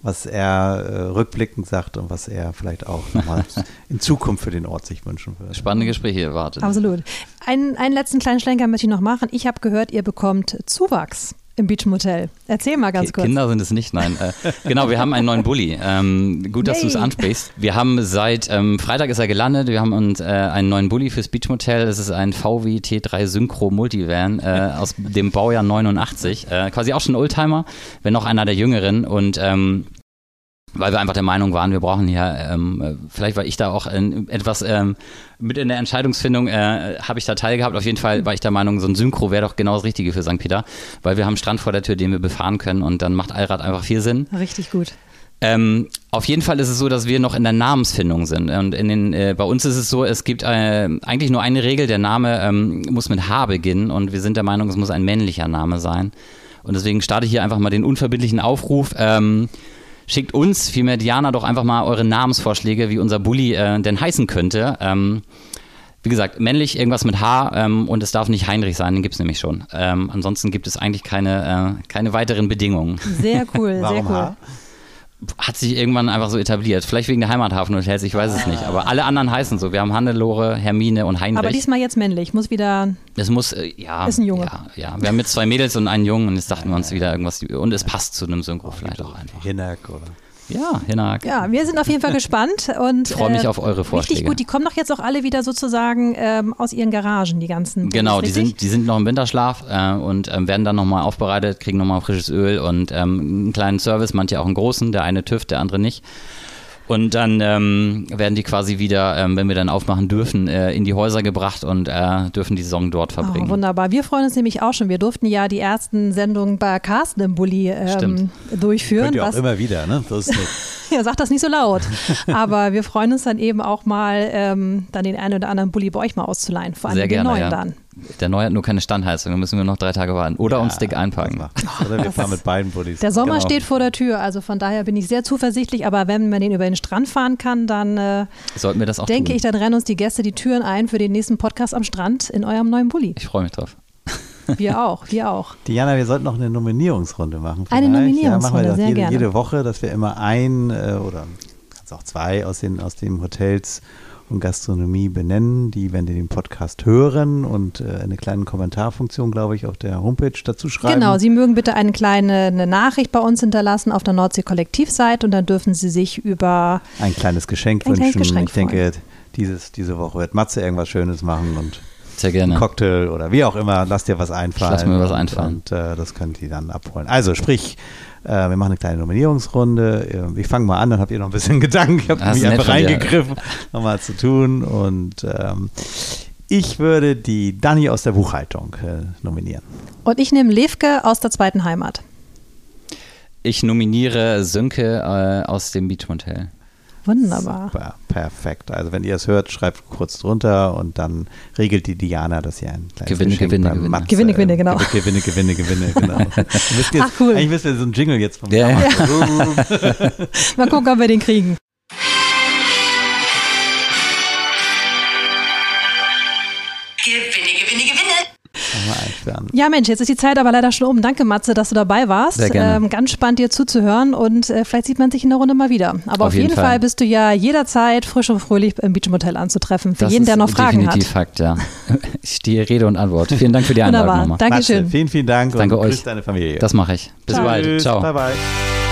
was er äh, rückblickend sagt und was er vielleicht auch nochmal (laughs) in Zukunft für den Ort sich wünschen würde. Spannende Gespräche erwartet. Absolut. Einen, einen letzten kleinen Schlenker möchte ich noch machen. Ich habe gehört, ihr bekommt Zuwachs im Beach Motel. Erzähl mal ganz kurz. Kinder sind es nicht, nein. Äh, genau, wir haben einen neuen Bulli. Ähm, gut, dass du es ansprichst. Wir haben seit ähm, Freitag ist er gelandet. Wir haben uns äh, einen neuen Bulli fürs Beach Motel. Das ist ein VW T3 Synchro Multivan äh, aus dem Baujahr 89. Äh, quasi auch schon Oldtimer, wenn noch einer der Jüngeren. Und ähm, weil wir einfach der Meinung waren, wir brauchen hier, ähm, vielleicht war ich da auch in, etwas ähm, mit in der Entscheidungsfindung, äh, habe ich da teilgehabt. Auf jeden Fall war ich der Meinung, so ein Synchro wäre doch genau das Richtige für St. Peter, weil wir haben einen Strand vor der Tür, den wir befahren können und dann macht Allrad einfach viel Sinn. Richtig gut. Ähm, auf jeden Fall ist es so, dass wir noch in der Namensfindung sind. Und in den, äh, bei uns ist es so, es gibt äh, eigentlich nur eine Regel, der Name ähm, muss mit H beginnen und wir sind der Meinung, es muss ein männlicher Name sein. Und deswegen starte ich hier einfach mal den unverbindlichen Aufruf. Ähm, schickt uns, vielmehr Diana, doch einfach mal eure Namensvorschläge, wie unser Bulli äh, denn heißen könnte. Ähm, wie gesagt, männlich irgendwas mit H ähm, und es darf nicht Heinrich sein, den gibt es nämlich schon. Ähm, ansonsten gibt es eigentlich keine, äh, keine weiteren Bedingungen. Sehr cool, (laughs) sehr cool. H? Hat sich irgendwann einfach so etabliert. Vielleicht wegen der Heimathafenhotels, ich weiß es nicht. Aber alle anderen heißen so. Wir haben Hannelore, Hermine und Heinrich. Aber diesmal jetzt männlich, muss wieder. Es muss, äh, ja. Ist ein Junge. Ja, ja. Wir haben jetzt zwei Mädels und einen Jungen und jetzt dachten wir uns wieder irgendwas. Und es passt zu einem Synchro vielleicht auch einfach. Hinak oder. Ja, Hinak. Ja, wir sind auf jeden Fall gespannt und Ich freue mich auf eure Vorschläge. Richtig gut, die kommen doch jetzt auch alle wieder sozusagen ähm, aus ihren Garagen, die ganzen. Genau, die sind, die sind noch im Winterschlaf äh, und ähm, werden dann nochmal aufbereitet, kriegen nochmal frisches Öl und ähm, einen kleinen Service, manche auch einen großen, der eine TÜV, der andere nicht. Und dann ähm, werden die quasi wieder, ähm, wenn wir dann aufmachen dürfen, äh, in die Häuser gebracht und äh, dürfen die Saison dort Oh, verbringen. wunderbar. Wir freuen uns nämlich auch schon. Wir durften ja die ersten Sendungen bei Carsten im Bulli ähm, Stimmt. durchführen. Könnt ihr auch was- immer wieder, ne? So ist. (laughs) (laughs) Ja, sag das nicht so laut. Aber wir freuen uns dann eben auch mal, ähm, dann den einen oder anderen Bulli bei euch mal auszuleihen. Vor allem Sehr den gerne, neuen ja. dann. Der neue hat nur keine Standheizung, da müssen wir noch drei Tage warten. Oder uns dick einpacken. Oder wir fahren mit beiden Bullis. Der Sommer Genau. steht vor der Tür, also von daher bin ich sehr zuversichtlich. Aber wenn man den über den Strand fahren kann, dann äh, Sollten wir das auch denke tun. ich, dann rennen uns die Gäste die Türen ein für den nächsten Podcast am Strand in eurem neuen Bulli. Ich freue mich drauf. Wir auch, wir auch. Diana, wir sollten noch eine Nominierungsrunde machen. Eine vielleicht. Nominierungsrunde, ja, machen wir das sehr jede, gerne. jede Woche, dass wir immer ein äh, oder kannst auch zwei aus den, aus den Hotels und Gastronomie benennen, die, wenn die den Podcast hören und äh, eine kleine Kommentarfunktion, glaube ich, auf der Homepage dazu schreiben. Genau, Sie mögen bitte eine kleine eine Nachricht bei uns hinterlassen auf der Nordsee Kollektivseite und dann dürfen Sie sich über ein kleines Geschenk Ein kleines wünschen. Geschenk ich denke, dieses, diese Woche wird Matze irgendwas Schönes machen und Sehr einen gerne. Cocktail oder wie auch immer. Lass dir was einfallen. lass mir was und, einfallen. Und äh, das könnt ihr dann abholen. Also sprich, äh, wir machen eine kleine Nominierungsrunde. Äh, Ich fange mal an, dann habt ihr noch ein bisschen (laughs) Gedanken. Ich habe mich einfach reingegriffen, (laughs) nochmal zu tun. Und ähm, ich würde die Dani aus der Buchhaltung äh, nominieren. und ich nehme Levke aus der zweiten Heimat. Ich nominiere Sönke äh, aus dem Beachmotel. Wunderbar. Super, perfekt. Also wenn ihr es hört, schreibt kurz drunter und dann regelt die Diana, dass ihr ein kleines Gewinne, Geschenk Gewinne, Gewinne. Matze, Gewinne, Gewinne, genau. Gewinne, Gewinne, Gewinne, genau. (laughs) Wisst jetzt, Ach, cool. Eigentlich müsst ihr so ein Jingle jetzt vom Ja, ja. (laughs) Mal gucken, ob wir den kriegen. Ja, Mensch, jetzt ist die Zeit aber leider schon um. Danke, Matze, dass du dabei warst. Sehr gerne. Ähm, ganz spannend, dir zuzuhören und äh, vielleicht sieht man sich in der Runde mal wieder. Aber auf, Auf jeden jeden Fall. Fall. bist du ja jederzeit frisch und fröhlich im Beachmotel anzutreffen. Für Das jeden, ist der noch Fragen definitiv hat. Fakt, ja. (laughs) Ich stehe Rede und Antwort. Vielen Dank für die Einladung Wunderbar. nochmal. Dankeschön. Matze, vielen, vielen Dank Danke und grüß euch. deine Familie. Das mache ich. Bis Ciao. bald. Ciao. Bye, bye.